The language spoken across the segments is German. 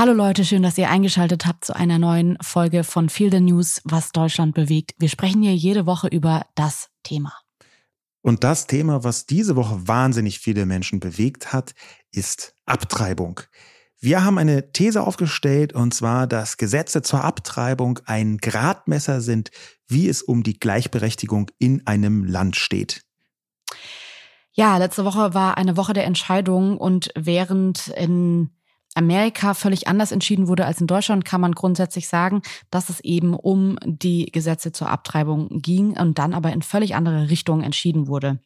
Hallo Leute, schön, dass ihr eingeschaltet habt zu einer neuen Folge von Feel the News, was Deutschland bewegt. Wir sprechen hier jede Woche über das Thema. Und das Thema, was diese Woche wahnsinnig viele Menschen bewegt hat, ist Abtreibung. Wir haben eine These aufgestellt, und zwar, dass Gesetze zur Abtreibung ein Gradmesser sind, wie es um die Gleichberechtigung in einem Land steht. Ja, letzte Woche war eine Woche der Entscheidung und während in Amerika völlig anders entschieden wurde als in Deutschland, kann man grundsätzlich sagen, dass es eben um die Gesetze zur Abtreibung ging und dann aber in völlig andere Richtungen entschieden wurde.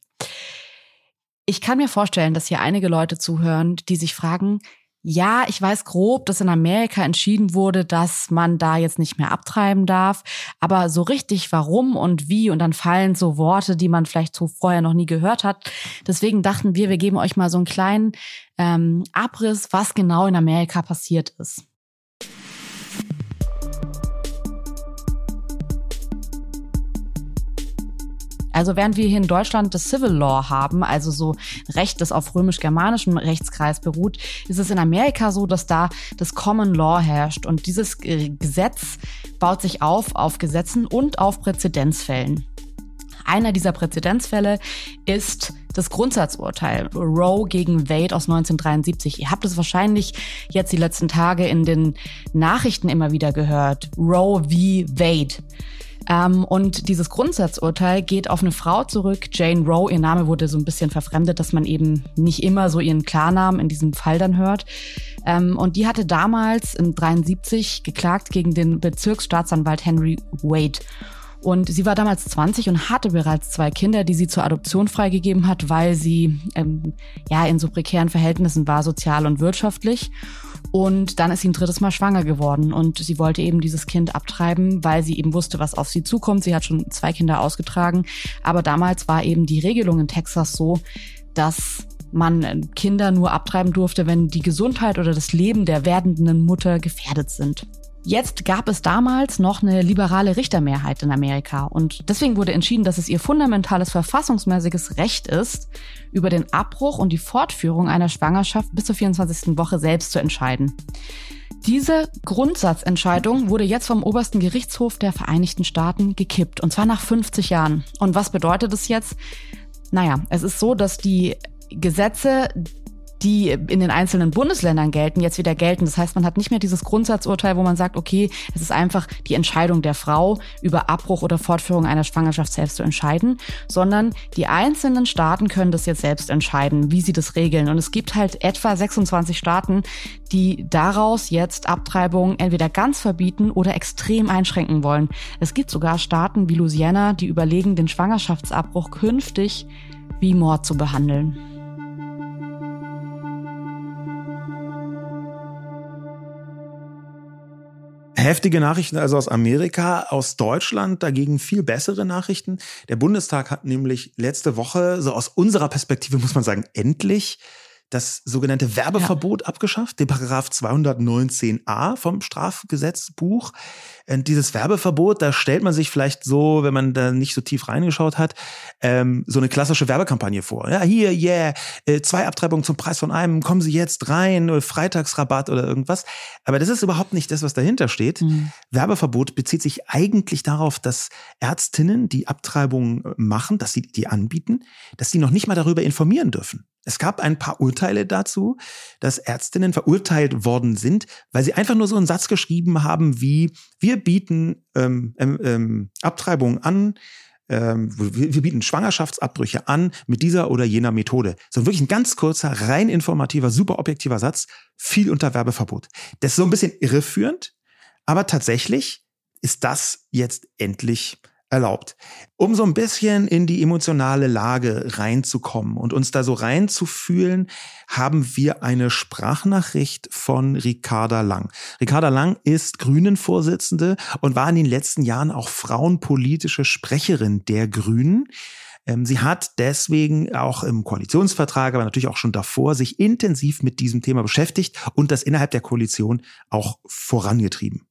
Ich kann mir vorstellen, dass hier einige Leute zuhören, die sich fragen, ja, ich weiß grob, dass in Amerika entschieden wurde, dass man da jetzt nicht mehr abtreiben darf. Aber so richtig warum und wie und dann fallen so Worte, die man vielleicht so vorher noch nie gehört hat. Deswegen dachten wir, wir geben euch mal so einen kleinen ähm, Abriss, was genau in Amerika passiert ist. Also während wir hier in Deutschland das Civil Law haben, also so Recht, das auf römisch-germanischem Rechtskreis beruht, ist es in Amerika so, dass da das Common Law herrscht. Und dieses Gesetz baut sich auf auf Gesetzen und auf Präzedenzfällen. Einer dieser Präzedenzfälle ist das Grundsatzurteil Roe gegen Wade aus 1973. Ihr habt es wahrscheinlich jetzt die letzten Tage in den Nachrichten immer wieder gehört. Roe v. Wade. Ähm, und dieses Grundsatzurteil geht auf eine Frau zurück, Jane Roe. Ihr Name wurde so ein bisschen verfremdet, dass man eben nicht immer so ihren Klarnamen in diesem Fall dann hört. Ähm, und die hatte damals in 73 geklagt gegen den Bezirksstaatsanwalt Henry Wade. Und sie war damals 20 und hatte bereits zwei Kinder, die sie zur Adoption freigegeben hat, weil sie ähm, ja in so prekären Verhältnissen war, sozial und wirtschaftlich. Und dann ist sie ein drittes Mal schwanger geworden und sie wollte eben dieses Kind abtreiben, weil sie eben wusste, was auf sie zukommt. Sie hat schon zwei Kinder ausgetragen. Aber damals war eben die Regelung in Texas so, dass man Kinder nur abtreiben durfte, wenn die Gesundheit oder das Leben der werdenden Mutter gefährdet sind. Jetzt gab es damals noch eine liberale Richtermehrheit in Amerika und deswegen wurde entschieden, dass es ihr fundamentales verfassungsmäßiges Recht ist, über den Abbruch und die Fortführung einer Schwangerschaft bis zur 24. Woche selbst zu entscheiden. Diese Grundsatzentscheidung wurde jetzt vom obersten Gerichtshof der Vereinigten Staaten gekippt, und zwar nach 50 Jahren. Und was bedeutet es jetzt? Naja, es ist so, dass die Gesetze, die in den einzelnen Bundesländern gelten, jetzt wieder gelten. Das heißt, man hat nicht mehr dieses Grundsatzurteil, wo man sagt, okay, es ist einfach die Entscheidung der Frau, über Abbruch oder Fortführung einer Schwangerschaft selbst zu entscheiden, sondern die einzelnen Staaten können das jetzt selbst entscheiden, wie sie das regeln. Und es gibt halt etwa 26 Staaten, die daraus jetzt Abtreibungen entweder ganz verbieten oder extrem einschränken wollen. Es gibt sogar Staaten wie Louisiana, die überlegen, den Schwangerschaftsabbruch künftig wie Mord zu behandeln. Heftige Nachrichten also aus Amerika, aus Deutschland dagegen viel bessere Nachrichten. Der Bundestag hat nämlich letzte Woche, so aus unserer Perspektive muss man sagen, endlich das sogenannte Werbeverbot ja. abgeschafft, den Paragraph 219a vom Strafgesetzbuch. Und dieses Werbeverbot, da stellt man sich vielleicht so, wenn man da nicht so tief reingeschaut hat, ähm, so eine klassische Werbekampagne vor. Ja, hier, yeah, äh, zwei Abtreibungen zum Preis von einem, kommen Sie jetzt rein, oder Freitagsrabatt oder irgendwas. Aber das ist überhaupt nicht das, was dahinter steht. Mhm. Werbeverbot bezieht sich eigentlich darauf, dass Ärztinnen, die Abtreibungen machen, dass sie die anbieten, dass sie noch nicht mal darüber informieren dürfen. Es gab ein paar Urteile dazu, dass Ärztinnen verurteilt worden sind, weil sie einfach nur so einen Satz geschrieben haben wie, wir bieten ähm, ähm, ähm Abtreibungen an, ähm, wir, wir bieten Schwangerschaftsabbrüche an mit dieser oder jener Methode. So wirklich ein ganz kurzer, rein informativer, super objektiver Satz, viel unter Werbeverbot. Das ist so ein bisschen irreführend, aber tatsächlich ist das jetzt endlich erlaubt. Um so ein bisschen in die emotionale Lage reinzukommen und uns da so reinzufühlen, haben wir eine Sprachnachricht von Ricarda Lang. Ricarda Lang ist Grünen-Vorsitzende und war in den letzten Jahren auch frauenpolitische Sprecherin der Grünen. Ähm, sie hat deswegen auch im Koalitionsvertrag, aber natürlich auch schon davor, sich intensiv mit diesem Thema beschäftigt und das innerhalb der Koalition auch vorangetrieben.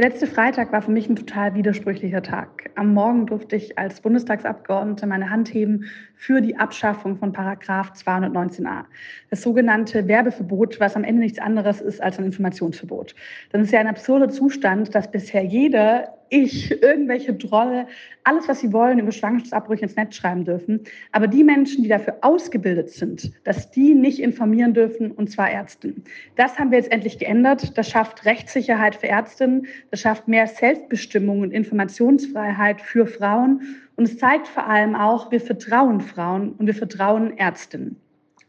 Der letzte Freitag war für mich ein total widersprüchlicher Tag. Am Morgen durfte ich als Bundestagsabgeordnete meine Hand heben für die Abschaffung von Paragraph 219a. Das sogenannte Werbeverbot, was am Ende nichts anderes ist als ein Informationsverbot. Das ist ja ein absurder Zustand, dass bisher jeder ich, irgendwelche Drolle, alles, was sie wollen, über Schwangerschaftsabbrüche ins Netz schreiben dürfen. Aber die Menschen, die dafür ausgebildet sind, dass die nicht informieren dürfen, und zwar Ärzten. Das haben wir jetzt endlich geändert. Das schafft Rechtssicherheit für Ärztinnen. Das schafft mehr Selbstbestimmung und Informationsfreiheit für Frauen. Und es zeigt vor allem auch, wir vertrauen Frauen und wir vertrauen Ärztinnen.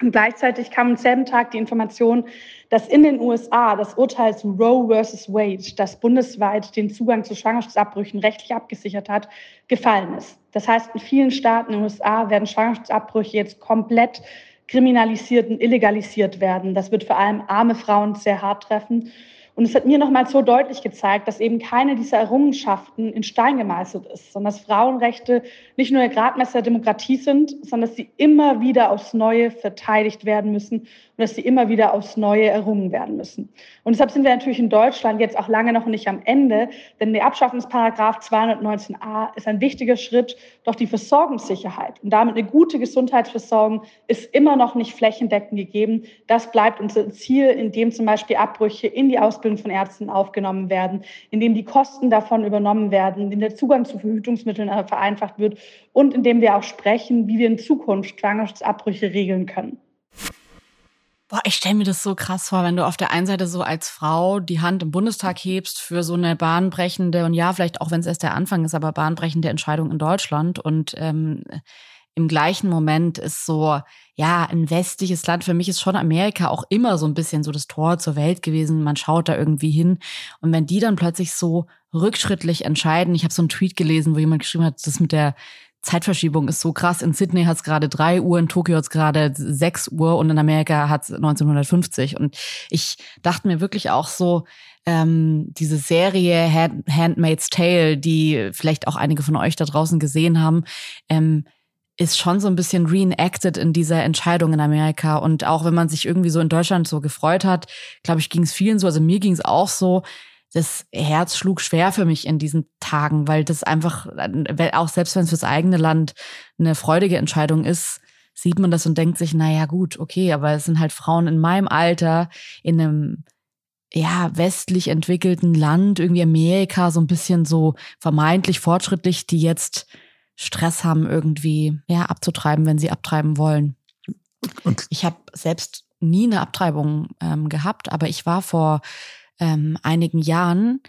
Und gleichzeitig kam am selben Tag die Information, dass in den USA das Urteil zu Roe versus Wade, das bundesweit den Zugang zu Schwangerschaftsabbrüchen rechtlich abgesichert hat, gefallen ist. Das heißt, in vielen Staaten in den USA werden Schwangerschaftsabbrüche jetzt komplett kriminalisiert und illegalisiert werden. Das wird vor allem arme Frauen sehr hart treffen. Und es hat mir nochmal so deutlich gezeigt, dass eben keine dieser Errungenschaften in Stein gemeißelt ist, sondern dass Frauenrechte nicht nur der Gradmesser der Demokratie sind, sondern dass sie immer wieder aufs Neue verteidigt werden müssen und dass sie immer wieder aufs Neue errungen werden müssen. Und deshalb sind wir natürlich in Deutschland jetzt auch lange noch nicht am Ende, denn der Abschaffungsparagraph 219a ist ein wichtiger Schritt, doch die Versorgungssicherheit und damit eine gute Gesundheitsversorgung ist immer noch nicht flächendeckend gegeben. Das bleibt unser Ziel, indem zum Beispiel Abbrüche in die Ausbildung von Ärzten aufgenommen werden, indem die Kosten davon übernommen werden, indem der Zugang zu Verhütungsmitteln vereinfacht wird und indem wir auch sprechen, wie wir in Zukunft Schwangerschaftsabbrüche regeln können. Boah, ich stelle mir das so krass vor, wenn du auf der einen Seite so als Frau die Hand im Bundestag hebst für so eine bahnbrechende und ja, vielleicht auch wenn es erst der Anfang ist, aber bahnbrechende Entscheidung in Deutschland und ähm, im gleichen Moment ist so, ja, ein westliches Land. Für mich ist schon Amerika auch immer so ein bisschen so das Tor zur Welt gewesen. Man schaut da irgendwie hin. Und wenn die dann plötzlich so rückschrittlich entscheiden, ich habe so einen Tweet gelesen, wo jemand geschrieben hat, das mit der Zeitverschiebung ist so krass. In Sydney hat es gerade drei Uhr, in Tokio hat es gerade sechs Uhr und in Amerika hat es 1950. Und ich dachte mir wirklich auch so, ähm, diese Serie Hand Handmaid's Tale, die vielleicht auch einige von euch da draußen gesehen haben, ähm, ist schon so ein bisschen reenacted in dieser Entscheidung in Amerika. Und auch wenn man sich irgendwie so in Deutschland so gefreut hat, glaube ich, ging es vielen so, also mir ging es auch so, das Herz schlug schwer für mich in diesen Tagen, weil das einfach, auch selbst wenn es fürs eigene Land eine freudige Entscheidung ist, sieht man das und denkt sich, na ja, gut, okay, aber es sind halt Frauen in meinem Alter in einem ja, westlich entwickelten Land, irgendwie Amerika, so ein bisschen so vermeintlich fortschrittlich, die jetzt Stress haben, irgendwie ja, abzutreiben, wenn sie abtreiben wollen. Und ich habe selbst nie eine Abtreibung ähm, gehabt, aber ich war vor ähm, einigen Jahren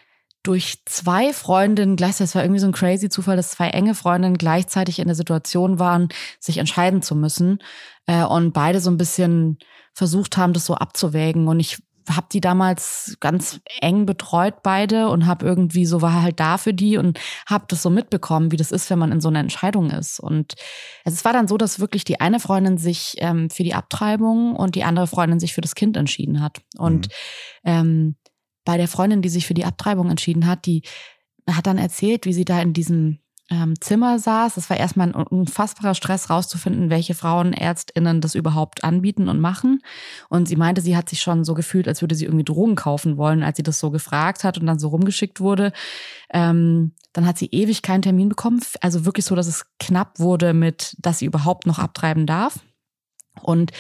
durch zwei Freundinnen gleichzeitig, es war irgendwie so ein crazy Zufall, dass zwei enge Freundinnen gleichzeitig in der Situation waren, sich entscheiden zu müssen äh, und beide so ein bisschen versucht haben, das so abzuwägen. Und ich habe die damals ganz eng betreut beide und habe irgendwie so war halt da für die und habe das so mitbekommen, wie das ist, wenn man in so einer Entscheidung ist. Und es war dann so, dass wirklich die eine Freundin sich ähm, für die Abtreibung und die andere Freundin sich für das Kind entschieden hat. Und mhm. ähm, bei der Freundin, die sich für die Abtreibung entschieden hat, die hat dann erzählt, wie sie da in diesem ähm, Zimmer saß. Es war erstmal ein unfassbarer Stress, rauszufinden, welche Frauenärztinnen das überhaupt anbieten und machen. Und sie meinte, sie hat sich schon so gefühlt, als würde sie irgendwie Drogen kaufen wollen, als sie das so gefragt hat und dann so rumgeschickt wurde. Ähm, dann hat sie ewig keinen Termin bekommen. Also wirklich so, dass es knapp wurde mit, dass sie überhaupt noch abtreiben darf. Und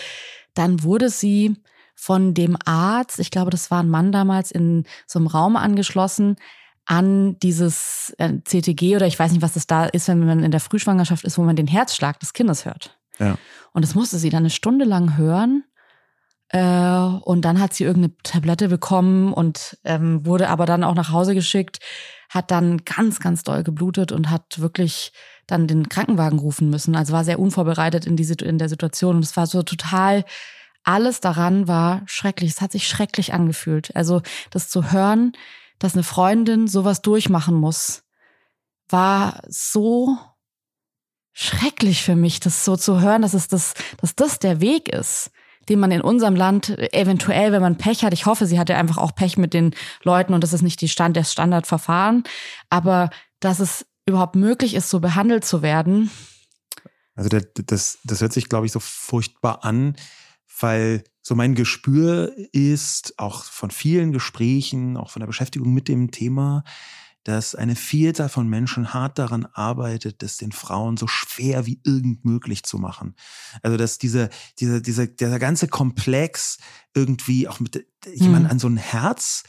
dann wurde sie von dem Arzt, ich glaube, das war ein Mann damals, in so einem Raum angeschlossen an dieses äh, CTG oder ich weiß nicht, was das da ist, wenn man in der Frühschwangerschaft ist, wo man den Herzschlag des Kindes hört. Ja. Und das musste sie dann eine Stunde lang hören. Äh, und dann hat sie irgendeine Tablette bekommen und ähm, wurde aber dann auch nach Hause geschickt, hat dann ganz, ganz doll geblutet und hat wirklich dann den Krankenwagen rufen müssen. Also war sehr unvorbereitet in, die, in der Situation. Und es war so total alles daran war schrecklich. Es hat sich schrecklich angefühlt. Also das zu hören, dass eine Freundin sowas durchmachen muss, war so schrecklich für mich, das so zu hören, dass es das, dass das der Weg ist, den man in unserem Land eventuell, wenn man Pech hat, ich hoffe, sie hatte einfach auch Pech mit den Leuten und das ist nicht die Stand, das Standardverfahren, aber dass es überhaupt möglich ist, so behandelt zu werden. Also das, das, das hört sich, glaube ich, so furchtbar an, weil so mein Gespür ist auch von vielen Gesprächen, auch von der Beschäftigung mit dem Thema, dass eine Vielzahl von Menschen hart daran arbeitet, es den Frauen so schwer wie irgend möglich zu machen. Also dass dieser, dieser, dieser, dieser ganze Komplex irgendwie auch mit jemand mhm. an so ein Herz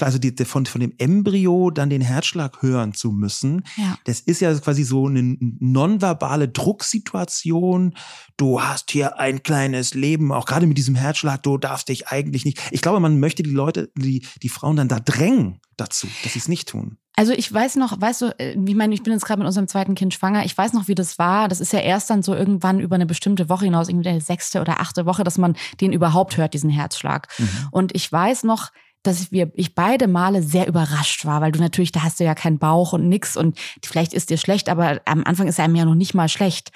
also die, von, von dem Embryo dann den Herzschlag hören zu müssen. Ja. Das ist ja quasi so eine nonverbale Drucksituation. Du hast hier ein kleines Leben, auch gerade mit diesem Herzschlag, du darfst dich eigentlich nicht. Ich glaube, man möchte die Leute, die, die Frauen dann da drängen dazu, dass sie es nicht tun. Also ich weiß noch, weißt du, äh, ich meine, ich bin jetzt gerade mit unserem zweiten Kind schwanger. Ich weiß noch, wie das war. Das ist ja erst dann so irgendwann über eine bestimmte Woche hinaus, irgendwie der sechste oder achte Woche, dass man den überhaupt hört, diesen Herzschlag. Mhm. Und ich weiß noch, dass wir, ich beide Male sehr überrascht war, weil du natürlich, da hast du ja keinen Bauch und nix und vielleicht ist dir schlecht, aber am Anfang ist einem ja noch nicht mal schlecht.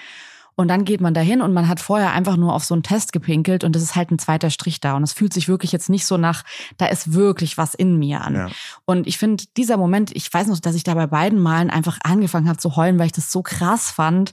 Und dann geht man dahin und man hat vorher einfach nur auf so einen Test gepinkelt und es ist halt ein zweiter Strich da. Und es fühlt sich wirklich jetzt nicht so nach, da ist wirklich was in mir an. Ja. Und ich finde, dieser Moment, ich weiß noch, dass ich da bei beiden Malen einfach angefangen habe zu heulen, weil ich das so krass fand,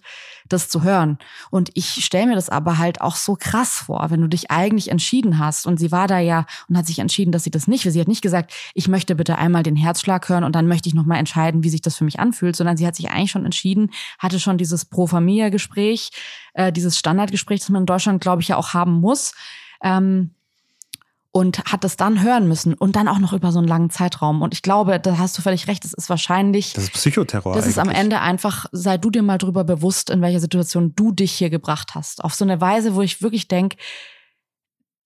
das zu hören. Und ich stelle mir das aber halt auch so krass vor, wenn du dich eigentlich entschieden hast. Und sie war da ja und hat sich entschieden, dass sie das nicht will. Sie hat nicht gesagt, ich möchte bitte einmal den Herzschlag hören und dann möchte ich nochmal entscheiden, wie sich das für mich anfühlt, sondern sie hat sich eigentlich schon entschieden, hatte schon dieses Pro Familia Gespräch, äh, dieses Standardgespräch, das man in Deutschland, glaube ich, ja auch haben muss. Ähm, und hat es dann hören müssen und dann auch noch über so einen langen Zeitraum. Und ich glaube, da hast du völlig recht, es ist wahrscheinlich. Das ist Psychoterror. Das ist am Ende einfach, sei du dir mal drüber bewusst, in welcher Situation du dich hier gebracht hast. Auf so eine Weise, wo ich wirklich denke,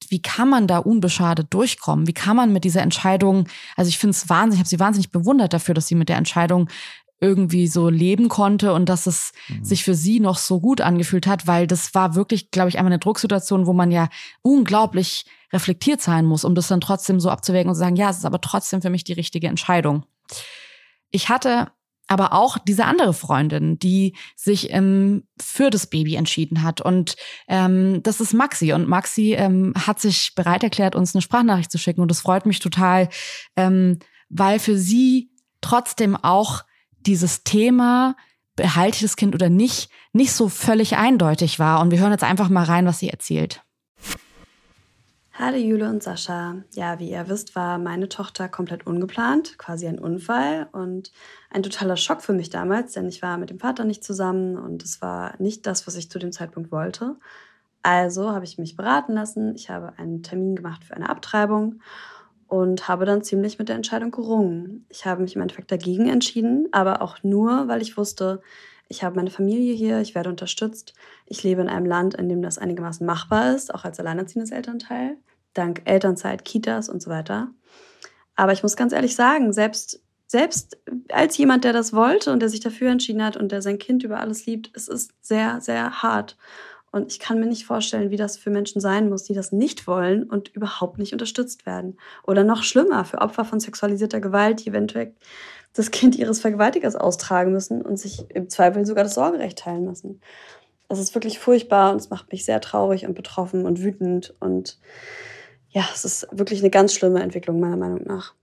wie kann man da unbeschadet durchkommen? Wie kann man mit dieser Entscheidung, also ich finde es wahnsinnig, ich habe sie wahnsinnig bewundert dafür, dass sie mit der Entscheidung irgendwie so leben konnte und dass es mhm. sich für sie noch so gut angefühlt hat, weil das war wirklich, glaube ich, einmal eine Drucksituation, wo man ja unglaublich reflektiert sein muss, um das dann trotzdem so abzuwägen und zu sagen, ja, es ist aber trotzdem für mich die richtige Entscheidung. Ich hatte aber auch diese andere Freundin, die sich ähm, für das Baby entschieden hat. Und ähm, das ist Maxi. Und Maxi ähm, hat sich bereit erklärt, uns eine Sprachnachricht zu schicken. Und das freut mich total, ähm, weil für sie trotzdem auch dieses Thema, behalte ich das Kind oder nicht, nicht so völlig eindeutig war. Und wir hören jetzt einfach mal rein, was sie erzählt. Hallo Jule und Sascha. Ja, wie ihr wisst, war meine Tochter komplett ungeplant, quasi ein Unfall und ein totaler Schock für mich damals, denn ich war mit dem Vater nicht zusammen und es war nicht das, was ich zu dem Zeitpunkt wollte. Also habe ich mich beraten lassen, ich habe einen Termin gemacht für eine Abtreibung und habe dann ziemlich mit der Entscheidung gerungen. Ich habe mich im Endeffekt dagegen entschieden, aber auch nur, weil ich wusste, ich habe meine Familie hier, ich werde unterstützt. Ich lebe in einem Land, in dem das einigermaßen machbar ist, auch als alleinerziehendes Elternteil, dank Elternzeit, Kitas und so weiter. Aber ich muss ganz ehrlich sagen, selbst, selbst als jemand, der das wollte und der sich dafür entschieden hat und der sein Kind über alles liebt, es ist sehr, sehr hart. Und ich kann mir nicht vorstellen, wie das für Menschen sein muss, die das nicht wollen und überhaupt nicht unterstützt werden. Oder noch schlimmer, für Opfer von sexualisierter Gewalt, die eventuell das Kind ihres Vergewaltigers austragen müssen und sich im Zweifel sogar das Sorgerecht teilen müssen. Es ist wirklich furchtbar und es macht mich sehr traurig und betroffen und wütend. Und ja, es ist wirklich eine ganz schlimme Entwicklung, meiner Meinung nach.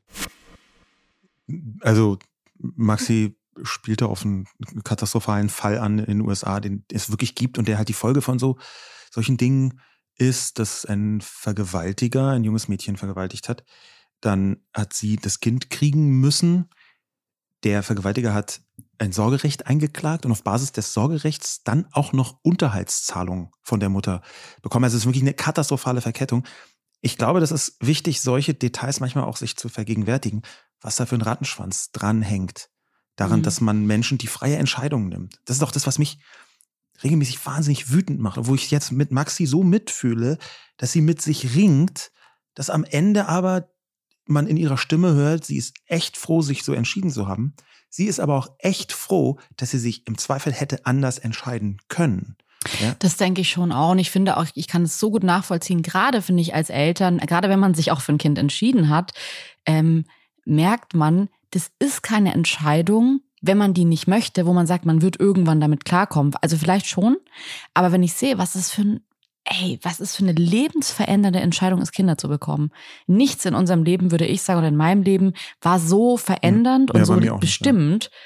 Also, Maxi spielte auf einen katastrophalen Fall an in den USA, den es wirklich gibt und der halt die Folge von so solchen Dingen ist, dass ein Vergewaltiger ein junges Mädchen vergewaltigt hat. Dann hat sie das Kind kriegen müssen der Vergewaltiger hat ein Sorgerecht eingeklagt und auf Basis des Sorgerechts dann auch noch Unterhaltszahlungen von der Mutter bekommen. Also es ist wirklich eine katastrophale Verkettung. Ich glaube, das ist wichtig, solche Details manchmal auch sich zu vergegenwärtigen, was da für ein Rattenschwanz dranhängt. Daran, mhm. dass man Menschen die freie Entscheidung nimmt. Das ist auch das, was mich regelmäßig wahnsinnig wütend macht, wo ich jetzt mit Maxi so mitfühle, dass sie mit sich ringt, dass am Ende aber man in ihrer Stimme hört, sie ist echt froh, sich so entschieden zu haben. Sie ist aber auch echt froh, dass sie sich im Zweifel hätte anders entscheiden können. Ja? Das denke ich schon auch. Und ich finde auch, ich kann es so gut nachvollziehen, gerade finde ich als Eltern, gerade wenn man sich auch für ein Kind entschieden hat, ähm, merkt man, das ist keine Entscheidung, wenn man die nicht möchte, wo man sagt, man wird irgendwann damit klarkommen. Also vielleicht schon, aber wenn ich sehe, was das für ein ey, was ist für eine lebensverändernde Entscheidung ist, Kinder zu bekommen. Nichts in unserem Leben, würde ich sagen, oder in meinem Leben, war so verändernd ja, und so bestimmend. Nicht, ja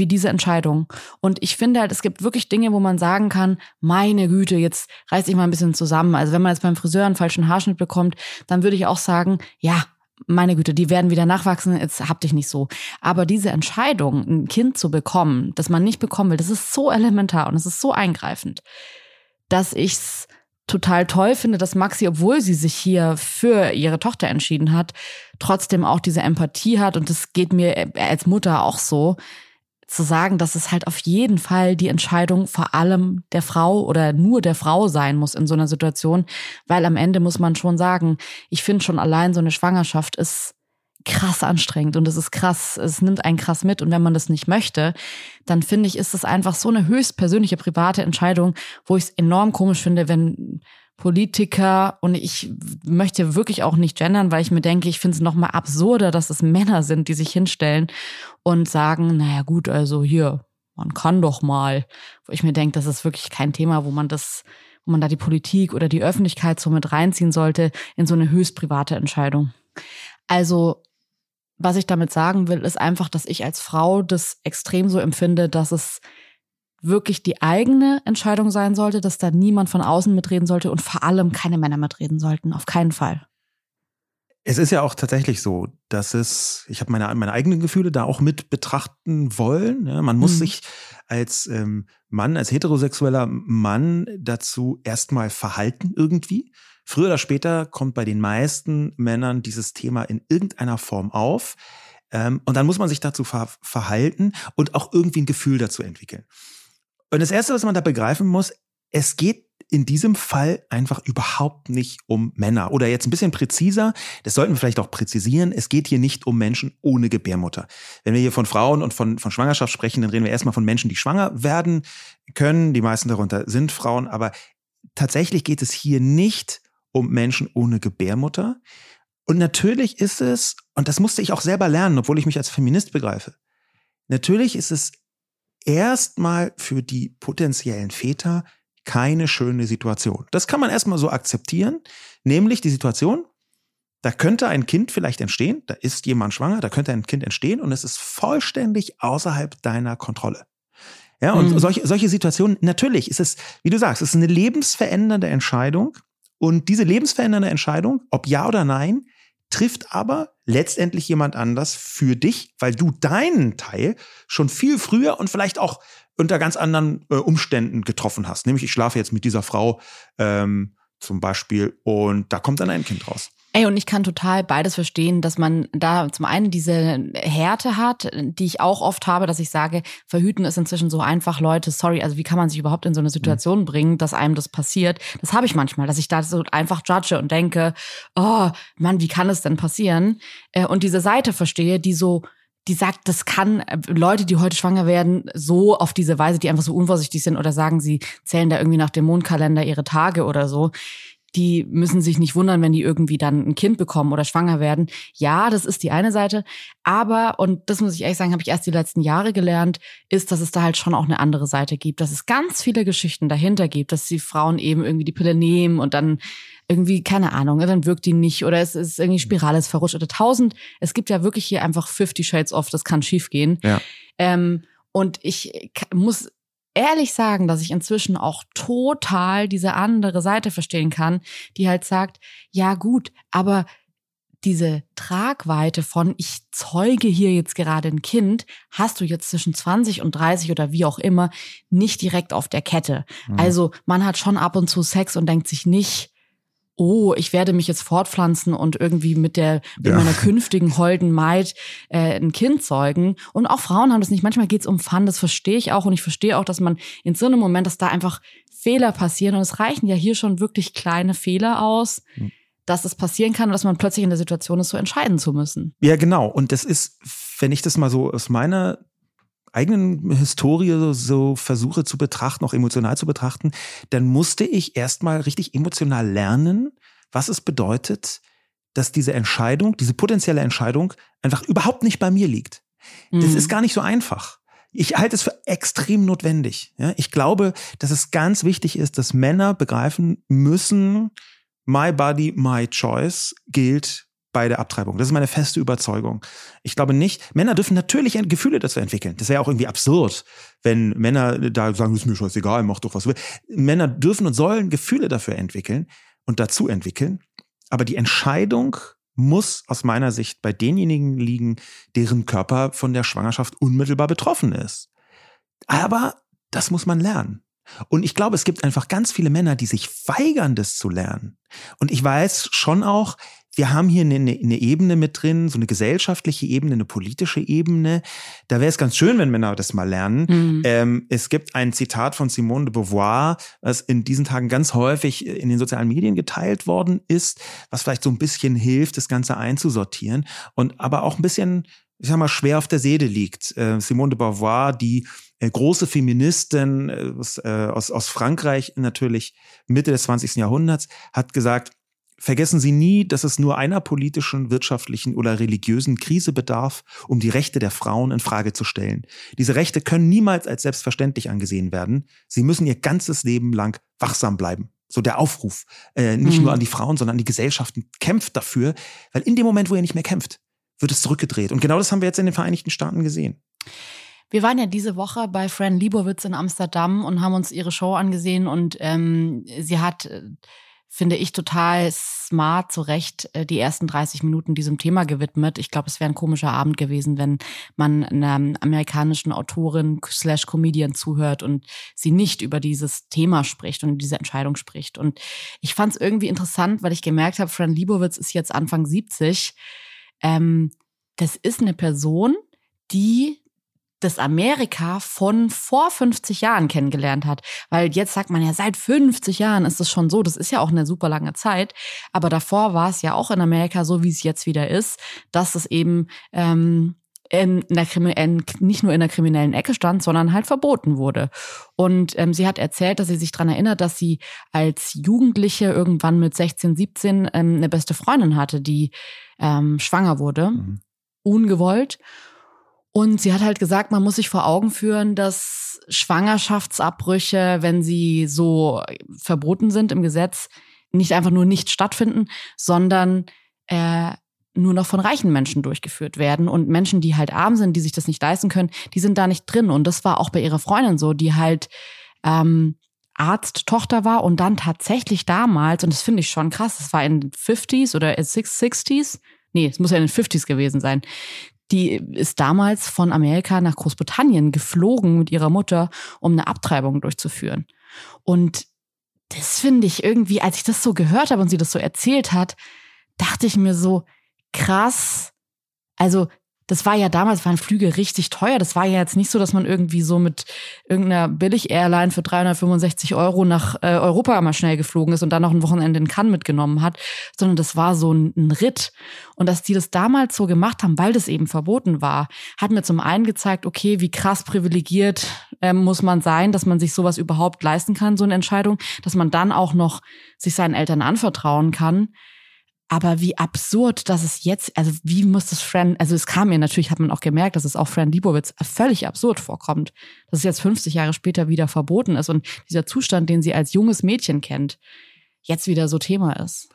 wie diese Entscheidung. Und ich finde halt, es gibt wirklich Dinge, wo man sagen kann, meine Güte, jetzt reiß ich mal ein bisschen zusammen. Also wenn man jetzt beim Friseur einen falschen Haarschnitt bekommt, dann würde ich auch sagen, ja, meine Güte, die werden wieder nachwachsen, jetzt hab dich nicht so. Aber diese Entscheidung, ein Kind zu bekommen, das man nicht bekommen will, das ist so elementar und es ist so eingreifend, dass ich's total toll finde, dass Maxi, obwohl sie sich hier für ihre Tochter entschieden hat, trotzdem auch diese Empathie hat und das geht mir als Mutter auch so, zu sagen, dass es halt auf jeden Fall die Entscheidung vor allem der Frau oder nur der Frau sein muss in so einer Situation, weil am Ende muss man schon sagen, ich finde schon allein so eine Schwangerschaft ist krass anstrengend und es ist krass, es nimmt einen krass mit. Und wenn man das nicht möchte, dann finde ich, ist es einfach so eine höchst persönliche private Entscheidung, wo ich es enorm komisch finde, wenn Politiker und ich möchte wirklich auch nicht gendern, weil ich mir denke, ich finde es nochmal absurder, dass es Männer sind, die sich hinstellen und sagen, naja gut, also hier, man kann doch mal. Wo ich mir denke, das ist wirklich kein Thema, wo man das, wo man da die Politik oder die Öffentlichkeit so mit reinziehen sollte in so eine höchst private Entscheidung. Also, was ich damit sagen will, ist einfach, dass ich als Frau das extrem so empfinde, dass es wirklich die eigene Entscheidung sein sollte, dass da niemand von außen mitreden sollte und vor allem keine Männer mitreden sollten. Auf keinen Fall. Es ist ja auch tatsächlich so, dass es, ich habe meine, meine eigenen Gefühle da auch mit betrachten wollen. Ja, man muss mhm. sich als ähm, Mann, als heterosexueller Mann dazu erstmal verhalten irgendwie. Früher oder später kommt bei den meisten Männern dieses Thema in irgendeiner Form auf. Ähm, und dann muss man sich dazu ver verhalten und auch irgendwie ein Gefühl dazu entwickeln. Und das Erste, was man da begreifen muss, es geht in diesem Fall einfach überhaupt nicht um Männer. Oder jetzt ein bisschen präziser, das sollten wir vielleicht auch präzisieren, es geht hier nicht um Menschen ohne Gebärmutter. Wenn wir hier von Frauen und von, von Schwangerschaft sprechen, dann reden wir erstmal von Menschen, die schwanger werden können. Die meisten darunter sind Frauen. Aber tatsächlich geht es hier nicht um Menschen ohne Gebärmutter. Und natürlich ist es, und das musste ich auch selber lernen, obwohl ich mich als Feminist begreife, natürlich ist es erstmal für die potenziellen Väter keine schöne Situation. Das kann man erstmal so akzeptieren, nämlich die Situation, da könnte ein Kind vielleicht entstehen, da ist jemand schwanger, da könnte ein Kind entstehen und es ist vollständig außerhalb deiner Kontrolle. Ja, und mhm. solche, solche Situationen, natürlich ist es, wie du sagst, es ist eine lebensverändernde Entscheidung. Und diese lebensverändernde Entscheidung, ob ja oder nein, trifft aber letztendlich jemand anders für dich, weil du deinen Teil schon viel früher und vielleicht auch unter ganz anderen äh, Umständen getroffen hast. Nämlich, ich schlafe jetzt mit dieser Frau ähm, zum Beispiel und da kommt dann ein Kind raus. Ey, und ich kann total beides verstehen, dass man da zum einen diese Härte hat, die ich auch oft habe, dass ich sage, verhüten ist inzwischen so einfach, Leute, sorry, also wie kann man sich überhaupt in so eine Situation mhm. bringen, dass einem das passiert? Das habe ich manchmal, dass ich da so einfach judge und denke, oh Mann, wie kann es denn passieren? Äh, und diese Seite verstehe, die so, die sagt, das kann äh, Leute, die heute schwanger werden, so auf diese Weise, die einfach so unvorsichtig sind oder sagen, sie zählen da irgendwie nach dem Mondkalender ihre Tage oder so die müssen sich nicht wundern, wenn die irgendwie dann ein Kind bekommen oder schwanger werden. Ja, das ist die eine Seite. Aber, und das muss ich ehrlich sagen, habe ich erst die letzten Jahre gelernt, ist, dass es da halt schon auch eine andere Seite gibt, dass es ganz viele Geschichten dahinter gibt, dass die Frauen eben irgendwie die Pille nehmen und dann irgendwie, keine Ahnung, dann wirkt die nicht oder es ist irgendwie Spirale ist verrutscht oder tausend. Es gibt ja wirklich hier einfach 50 Shades of, das kann schiefgehen. Ja. Ähm, und ich muss ehrlich sagen, dass ich inzwischen auch total diese andere Seite verstehen kann, die halt sagt, ja gut, aber diese Tragweite von ich zeuge hier jetzt gerade ein Kind, hast du jetzt zwischen 20 und 30 oder wie auch immer nicht direkt auf der Kette. Mhm. Also man hat schon ab und zu Sex und denkt sich nicht, oh, ich werde mich jetzt fortpflanzen und irgendwie mit der mit ja. meiner künftigen holden Maid äh, ein Kind zeugen. Und auch Frauen haben das nicht. Manchmal geht es um Fun, das verstehe ich auch. Und ich verstehe auch, dass man in so einem Moment, dass da einfach Fehler passieren. Und es reichen ja hier schon wirklich kleine Fehler aus. Mhm dass es passieren kann und dass man plötzlich in der Situation ist, so entscheiden zu müssen. Ja, genau. Und das ist, wenn ich das mal so aus meiner eigenen Historie so versuche zu betrachten, auch emotional zu betrachten, dann musste ich erstmal richtig emotional lernen, was es bedeutet, dass diese Entscheidung, diese potenzielle Entscheidung einfach überhaupt nicht bei mir liegt. Mhm. Das ist gar nicht so einfach. ich halte es für extrem notwendig. Ja, ich glaube, dass es ganz wichtig ist, dass Männer begreifen müssen, my body, my choice gilt bei der Abtreibung. Das ist meine feste Überzeugung. Ich glaube nicht, Männer dürfen natürlich Gefühle dazu entwickeln. Das wäre auch irgendwie absurd, wenn Männer da sagen, ist mir scheißegal, mach doch was. Männer dürfen und sollen Gefühle dafür entwickeln und dazu entwickeln. Aber die Entscheidung muss aus meiner Sicht bei denjenigen liegen, deren Körper von der Schwangerschaft unmittelbar betroffen ist. Aber das muss man lernen. Und ich glaube, es gibt einfach ganz viele Männer, die sich weigern, das zu lernen. Und ich weiß schon auch, wir haben hier eine, eine, Ebene mit drin, so eine gesellschaftliche Ebene, eine politische Ebene. Da wäre es ganz schön, wenn Männer das mal lernen. Mhm. Ähm, es gibt ein Zitat von Simone de Beauvoir, was in diesen Tagen ganz häufig in den sozialen Medien geteilt worden ist, was vielleicht so ein bisschen hilft, das Ganze einzusortieren und aber auch ein bisschen, ich sag mal, schwer auf der Seele liegt. Äh, Simone de Beauvoir, die äh, große Feministin äh, aus, aus Frankreich natürlich Mitte des 20. Jahrhunderts, hat gesagt, Vergessen Sie nie, dass es nur einer politischen, wirtschaftlichen oder religiösen Krise bedarf, um die Rechte der Frauen in Frage zu stellen. Diese Rechte können niemals als selbstverständlich angesehen werden. Sie müssen ihr ganzes Leben lang wachsam bleiben. So der Aufruf, äh, nicht mhm. nur an die Frauen, sondern an die Gesellschaften, kämpft dafür, weil in dem Moment, wo ihr nicht mehr kämpft, wird es zurückgedreht. Und genau das haben wir jetzt in den Vereinigten Staaten gesehen. Wir waren ja diese Woche bei Fran Liebowitz in Amsterdam und haben uns ihre Show angesehen und ähm, sie hat äh, finde ich total smart, zu Recht, äh, die ersten 30 Minuten diesem Thema gewidmet. Ich glaube, es wäre ein komischer Abend gewesen, wenn man einer amerikanischen Autorin slash Comedian zuhört und sie nicht über dieses Thema spricht und diese Entscheidung spricht. Und ich fand es irgendwie interessant, weil ich gemerkt habe, Fran Libowitz ist jetzt Anfang 70. Ähm, das ist eine Person, die das Amerika von vor 50 Jahren kennengelernt hat. Weil jetzt sagt man ja, seit 50 Jahren ist es schon so, das ist ja auch eine super lange Zeit. Aber davor war es ja auch in Amerika so, wie es jetzt wieder ist, dass es eben ähm, in der in, nicht nur in der kriminellen Ecke stand, sondern halt verboten wurde. Und ähm, sie hat erzählt, dass sie sich dran erinnert, dass sie als Jugendliche irgendwann mit 16, 17 ähm, eine beste Freundin hatte, die ähm, schwanger wurde, mhm. ungewollt. Und sie hat halt gesagt, man muss sich vor Augen führen, dass Schwangerschaftsabbrüche, wenn sie so verboten sind im Gesetz, nicht einfach nur nicht stattfinden, sondern äh, nur noch von reichen Menschen durchgeführt werden. Und Menschen, die halt arm sind, die sich das nicht leisten können, die sind da nicht drin. Und das war auch bei ihrer Freundin so, die halt ähm, Arzttochter war und dann tatsächlich damals, und das finde ich schon krass, das war in den 50s oder 60s, nee, es muss ja in den 50s gewesen sein, die ist damals von Amerika nach Großbritannien geflogen mit ihrer Mutter, um eine Abtreibung durchzuführen. Und das finde ich irgendwie, als ich das so gehört habe und sie das so erzählt hat, dachte ich mir so, krass. Also das war ja damals, waren Flüge richtig teuer. Das war ja jetzt nicht so, dass man irgendwie so mit irgendeiner Billig-Airline für 365 Euro nach äh, Europa mal schnell geflogen ist und dann noch ein Wochenende in Cannes mitgenommen hat, sondern das war so ein, ein Ritt. Und dass die das damals so gemacht haben, weil das eben verboten war, hat mir zum einen gezeigt, okay, wie krass privilegiert äh, muss man sein, dass man sich sowas überhaupt leisten kann, so eine Entscheidung, dass man dann auch noch sich seinen Eltern anvertrauen kann. Aber wie absurd, dass es jetzt, also wie muss das Fran, also es kam mir natürlich, hat man auch gemerkt, dass es auch Fran Libowitz völlig absurd vorkommt, dass es jetzt 50 Jahre später wieder verboten ist und dieser Zustand, den sie als junges Mädchen kennt, jetzt wieder so Thema ist.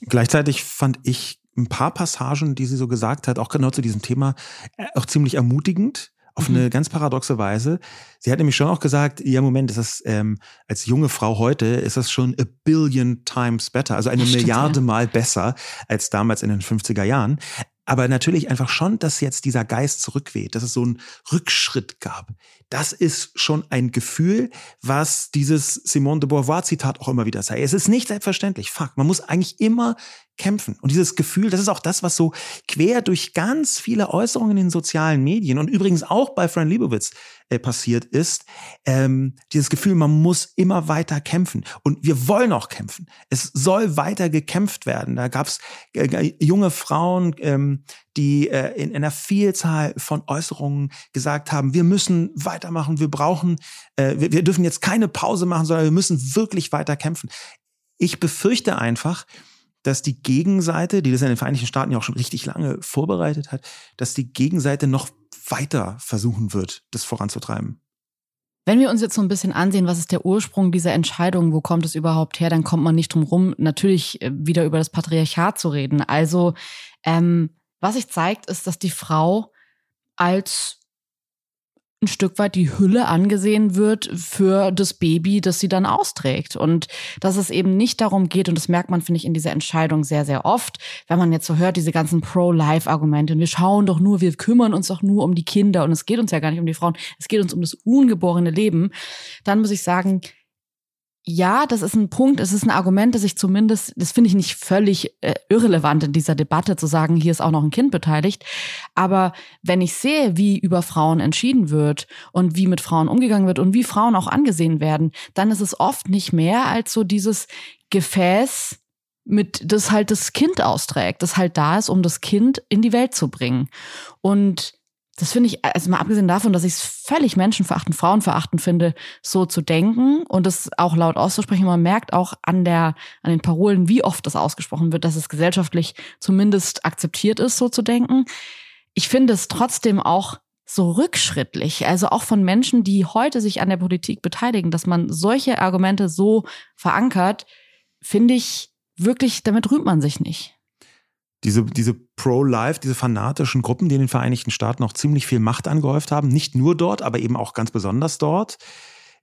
Gleichzeitig fand ich ein paar Passagen, die sie so gesagt hat, auch genau zu diesem Thema, äh, auch ziemlich ermutigend auf mhm. eine ganz paradoxe Weise. Sie hat nämlich schon auch gesagt, ja Moment, ist das ähm, als junge Frau heute ist das schon a billion times better, also eine Stimmt, Milliarde ja. Mal besser als damals in den 50er Jahren. Aber natürlich einfach schon, dass jetzt dieser Geist zurückweht, dass es so einen Rückschritt gab. Das ist schon ein Gefühl, was dieses Simone de Beauvoir Zitat auch immer wieder sagt. Es ist nicht selbstverständlich. Fuck, man muss eigentlich immer kämpfen. Und dieses Gefühl, das ist auch das, was so quer durch ganz viele Äußerungen in den sozialen Medien und übrigens auch bei Fran Lebowitz äh, passiert ist, ähm, dieses Gefühl, man muss immer weiter kämpfen. Und wir wollen auch kämpfen. Es soll weiter gekämpft werden. Da gab es äh, junge Frauen, ähm, die äh, in, in einer Vielzahl von Äußerungen gesagt haben, wir müssen weitermachen, wir brauchen, äh, wir, wir dürfen jetzt keine Pause machen, sondern wir müssen wirklich weiter kämpfen. Ich befürchte einfach, dass die Gegenseite, die das in den Vereinigten Staaten ja auch schon richtig lange vorbereitet hat, dass die Gegenseite noch weiter versuchen wird, das voranzutreiben. Wenn wir uns jetzt so ein bisschen ansehen, was ist der Ursprung dieser Entscheidung, wo kommt es überhaupt her, dann kommt man nicht drum rum, natürlich äh, wieder über das Patriarchat zu reden. Also ähm, was sich zeigt, ist, dass die Frau als ein Stück weit die Hülle angesehen wird für das Baby, das sie dann austrägt. Und dass es eben nicht darum geht, und das merkt man, finde ich, in dieser Entscheidung sehr, sehr oft, wenn man jetzt so hört, diese ganzen Pro-Life-Argumente, wir schauen doch nur, wir kümmern uns doch nur um die Kinder, und es geht uns ja gar nicht um die Frauen, es geht uns um das ungeborene Leben, dann muss ich sagen, ja, das ist ein Punkt, es ist ein Argument, das ich zumindest, das finde ich nicht völlig äh, irrelevant in dieser Debatte zu sagen, hier ist auch noch ein Kind beteiligt. Aber wenn ich sehe, wie über Frauen entschieden wird und wie mit Frauen umgegangen wird und wie Frauen auch angesehen werden, dann ist es oft nicht mehr als so dieses Gefäß, mit das halt das Kind austrägt, das halt da ist, um das Kind in die Welt zu bringen. Und das finde ich, also mal abgesehen davon, dass ich es völlig menschenverachtend, frauenverachtend finde, so zu denken und es auch laut auszusprechen. Man merkt auch an der, an den Parolen, wie oft das ausgesprochen wird, dass es gesellschaftlich zumindest akzeptiert ist, so zu denken. Ich finde es trotzdem auch so rückschrittlich, also auch von Menschen, die heute sich an der Politik beteiligen, dass man solche Argumente so verankert, finde ich wirklich, damit rühmt man sich nicht diese, diese Pro-Life, diese fanatischen Gruppen, die in den Vereinigten Staaten auch ziemlich viel Macht angehäuft haben, nicht nur dort, aber eben auch ganz besonders dort,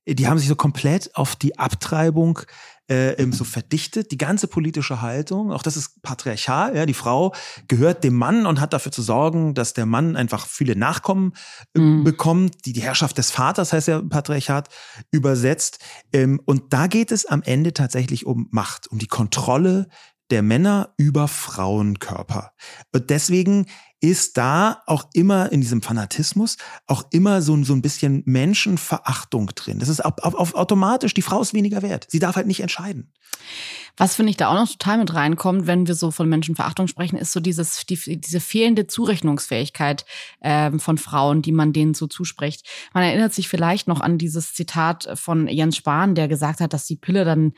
die haben sich so komplett auf die Abtreibung äh, so verdichtet, die ganze politische Haltung, auch das ist patriarchal, ja, die Frau gehört dem Mann und hat dafür zu sorgen, dass der Mann einfach viele Nachkommen äh, mhm. bekommt, die, die Herrschaft des Vaters heißt ja Patriarchat übersetzt. Ähm, und da geht es am Ende tatsächlich um Macht, um die Kontrolle der Männer über Frauenkörper. Und deswegen ist da auch immer in diesem Fanatismus auch immer so, so ein bisschen Menschenverachtung drin. Das ist auf, auf, automatisch, die Frau ist weniger wert. Sie darf halt nicht entscheiden. Was finde ich da auch noch total mit reinkommt, wenn wir so von Menschenverachtung sprechen, ist so dieses, die, diese fehlende Zurechnungsfähigkeit äh, von Frauen, die man denen so zuspricht. Man erinnert sich vielleicht noch an dieses Zitat von Jens Spahn, der gesagt hat, dass die Pille dann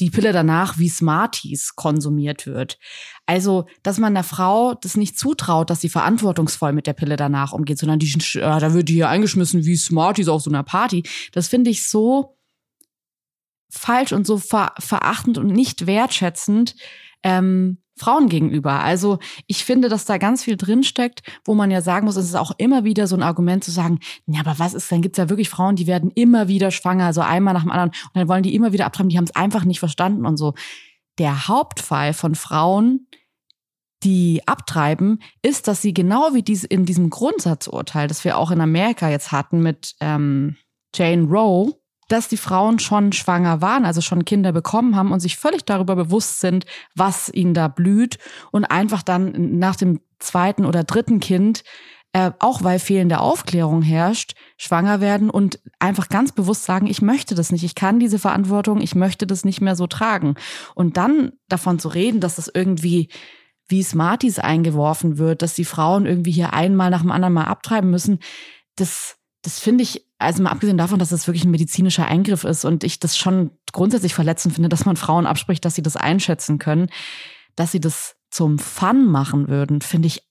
die Pille danach wie Smarties konsumiert wird. Also, dass man der Frau das nicht zutraut, dass sie verantwortungsvoll mit der Pille danach umgeht, sondern die, äh, da wird die hier eingeschmissen wie Smarties auf so einer Party. Das finde ich so falsch und so ver verachtend und nicht wertschätzend. Ähm, Frauen gegenüber. Also ich finde, dass da ganz viel drinsteckt, wo man ja sagen muss, es ist auch immer wieder so ein Argument zu sagen, ja, aber was ist, dann gibt's ja wirklich Frauen, die werden immer wieder schwanger, so einmal nach dem anderen und dann wollen die immer wieder abtreiben, die haben es einfach nicht verstanden und so. Der Hauptfall von Frauen, die abtreiben, ist, dass sie genau wie dies in diesem Grundsatzurteil, das wir auch in Amerika jetzt hatten mit ähm, Jane Roe, dass die Frauen schon schwanger waren, also schon Kinder bekommen haben und sich völlig darüber bewusst sind, was ihnen da blüht und einfach dann nach dem zweiten oder dritten Kind, äh, auch weil fehlende Aufklärung herrscht, schwanger werden und einfach ganz bewusst sagen, ich möchte das nicht, ich kann diese Verantwortung, ich möchte das nicht mehr so tragen. Und dann davon zu reden, dass das irgendwie wie Smarties eingeworfen wird, dass die Frauen irgendwie hier einmal nach dem anderen mal abtreiben müssen, das, das finde ich also mal abgesehen davon, dass das wirklich ein medizinischer Eingriff ist und ich das schon grundsätzlich verletzend finde, dass man Frauen abspricht, dass sie das einschätzen können, dass sie das zum Fun machen würden, finde ich,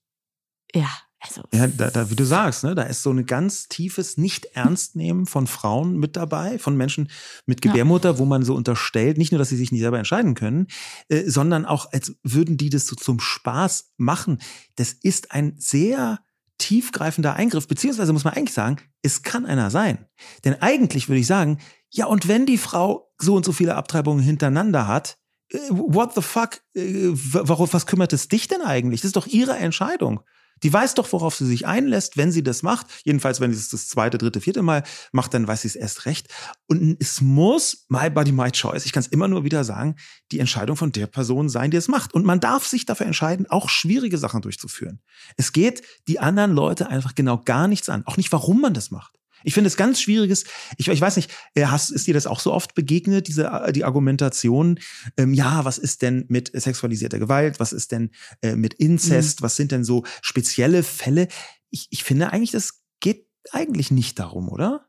ja, also. Ja, da, da, wie du sagst, ne, da ist so ein ganz tiefes Nicht-Ernst-Nehmen von Frauen mit dabei, von Menschen mit Gebärmutter, ja. wo man so unterstellt, nicht nur, dass sie sich nicht selber entscheiden können, äh, sondern auch, als würden die das so zum Spaß machen. Das ist ein sehr tiefgreifender Eingriff, beziehungsweise muss man eigentlich sagen, es kann einer sein. Denn eigentlich würde ich sagen, ja, und wenn die Frau so und so viele Abtreibungen hintereinander hat, äh, what the fuck, äh, warum, was kümmert es dich denn eigentlich? Das ist doch ihre Entscheidung. Die weiß doch, worauf sie sich einlässt, wenn sie das macht. Jedenfalls, wenn sie es das zweite, dritte, vierte Mal macht, dann weiß sie es erst recht. Und es muss, my body, my choice, ich kann es immer nur wieder sagen, die Entscheidung von der Person sein, die es macht. Und man darf sich dafür entscheiden, auch schwierige Sachen durchzuführen. Es geht die anderen Leute einfach genau gar nichts an. Auch nicht, warum man das macht. Ich finde es ganz schwieriges. Ich, ich weiß nicht, äh, hast, ist dir das auch so oft begegnet, diese äh, die Argumentation? Ähm, ja, was ist denn mit sexualisierter Gewalt? Was ist denn äh, mit Inzest? Mhm. Was sind denn so spezielle Fälle? Ich, ich finde eigentlich, das geht eigentlich nicht darum, oder?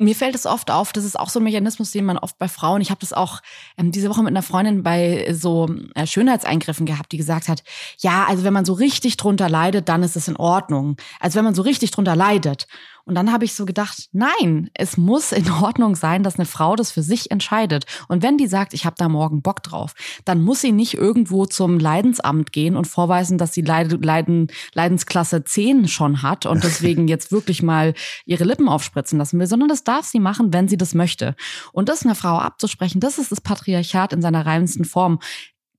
mir fällt es oft auf, das ist auch so ein Mechanismus, den man oft bei Frauen, ich habe das auch ähm, diese Woche mit einer Freundin bei so äh, Schönheitseingriffen gehabt, die gesagt hat, ja, also wenn man so richtig drunter leidet, dann ist es in Ordnung. Also wenn man so richtig drunter leidet. Und dann habe ich so gedacht, nein, es muss in Ordnung sein, dass eine Frau das für sich entscheidet. Und wenn die sagt, ich habe da morgen Bock drauf, dann muss sie nicht irgendwo zum Leidensamt gehen und vorweisen, dass sie Leid Leiden, Leidensklasse 10 schon hat und deswegen jetzt wirklich mal ihre Lippen aufspritzen lassen will, sondern das darf sie machen, wenn sie das möchte. Und das einer Frau abzusprechen, das ist das Patriarchat in seiner reinsten Form.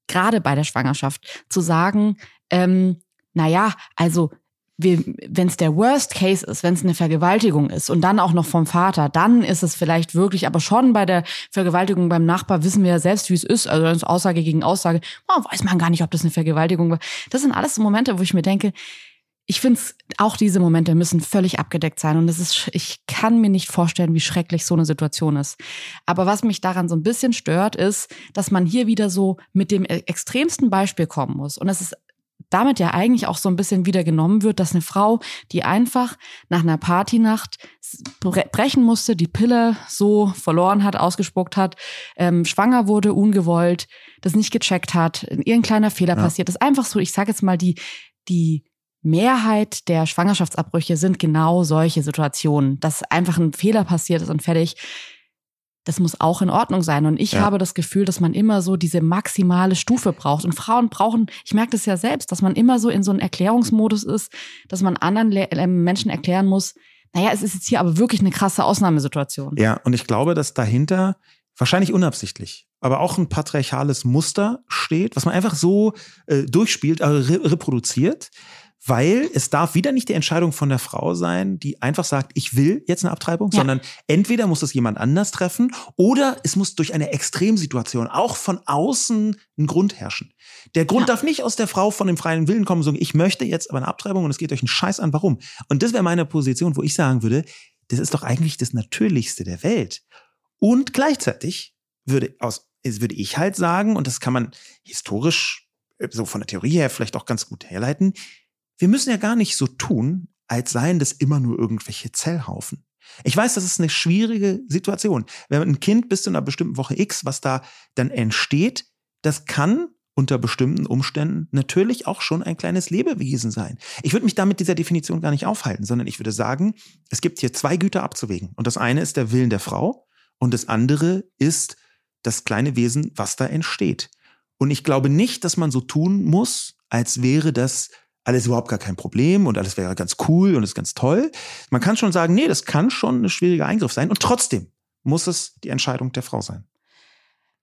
Gerade bei der Schwangerschaft. Zu sagen, ähm, naja, also wenn es der Worst Case ist, wenn es eine Vergewaltigung ist und dann auch noch vom Vater, dann ist es vielleicht wirklich, aber schon bei der Vergewaltigung beim Nachbar wissen wir ja selbst, wie es ist. Also das Aussage gegen Aussage, oh, weiß man gar nicht, ob das eine Vergewaltigung war. Das sind alles so Momente, wo ich mir denke, ich finde auch diese Momente müssen völlig abgedeckt sein. Und es ist, ich kann mir nicht vorstellen, wie schrecklich so eine Situation ist. Aber was mich daran so ein bisschen stört, ist, dass man hier wieder so mit dem extremsten Beispiel kommen muss. Und es ist damit ja eigentlich auch so ein bisschen wieder genommen wird, dass eine Frau, die einfach nach einer Partynacht brechen musste, die Pille so verloren hat, ausgespuckt hat, ähm, schwanger wurde, ungewollt, das nicht gecheckt hat, irgendein kleiner Fehler ja. passiert ist. Einfach so, ich sage jetzt mal, die, die Mehrheit der Schwangerschaftsabbrüche sind genau solche Situationen, dass einfach ein Fehler passiert ist und fertig das muss auch in Ordnung sein. Und ich ja. habe das Gefühl, dass man immer so diese maximale Stufe braucht. Und Frauen brauchen, ich merke das ja selbst, dass man immer so in so einem Erklärungsmodus ist, dass man anderen äh, Menschen erklären muss, naja, es ist jetzt hier aber wirklich eine krasse Ausnahmesituation. Ja, und ich glaube, dass dahinter wahrscheinlich unabsichtlich, aber auch ein patriarchales Muster steht, was man einfach so äh, durchspielt, also re reproduziert, weil es darf wieder nicht die Entscheidung von der Frau sein, die einfach sagt, ich will jetzt eine Abtreibung, ja. sondern entweder muss es jemand anders treffen oder es muss durch eine Extremsituation auch von außen ein Grund herrschen. Der Grund ja. darf nicht aus der Frau von dem freien Willen kommen, sagen, ich möchte jetzt aber eine Abtreibung und es geht euch einen Scheiß an, warum? Und das wäre meine Position, wo ich sagen würde, das ist doch eigentlich das Natürlichste der Welt. Und gleichzeitig würde aus, würde ich halt sagen, und das kann man historisch äh, so von der Theorie her vielleicht auch ganz gut herleiten, wir müssen ja gar nicht so tun, als seien das immer nur irgendwelche Zellhaufen. Ich weiß, das ist eine schwierige Situation. Wenn ein Kind bis zu einer bestimmten Woche X, was da dann entsteht, das kann unter bestimmten Umständen natürlich auch schon ein kleines Lebewesen sein. Ich würde mich damit dieser Definition gar nicht aufhalten, sondern ich würde sagen, es gibt hier zwei Güter abzuwägen. Und das eine ist der Willen der Frau und das andere ist das kleine Wesen, was da entsteht. Und ich glaube nicht, dass man so tun muss, als wäre das alles überhaupt gar kein Problem und alles wäre ganz cool und ist ganz toll. Man kann schon sagen, nee, das kann schon ein schwieriger Eingriff sein und trotzdem muss es die Entscheidung der Frau sein.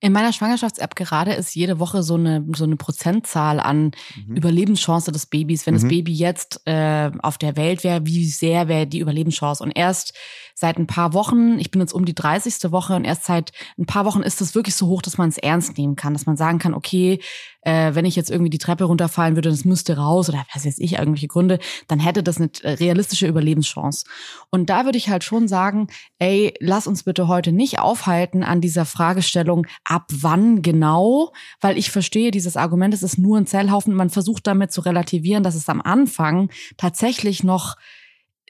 In meiner Schwangerschafts-App gerade ist jede Woche so eine, so eine Prozentzahl an mhm. Überlebenschance des Babys. Wenn mhm. das Baby jetzt äh, auf der Welt wäre, wie sehr wäre die Überlebenschance? Und erst seit ein paar Wochen, ich bin jetzt um die 30. Woche und erst seit ein paar Wochen ist es wirklich so hoch, dass man es ernst nehmen kann, dass man sagen kann, okay, äh, wenn ich jetzt irgendwie die Treppe runterfallen würde, das müsste raus oder was weiß ich, irgendwelche Gründe, dann hätte das eine realistische Überlebenschance. Und da würde ich halt schon sagen, ey, lass uns bitte heute nicht aufhalten an dieser Fragestellung, ab wann genau, weil ich verstehe dieses Argument, es ist nur ein Zellhaufen, man versucht damit zu relativieren, dass es am Anfang tatsächlich noch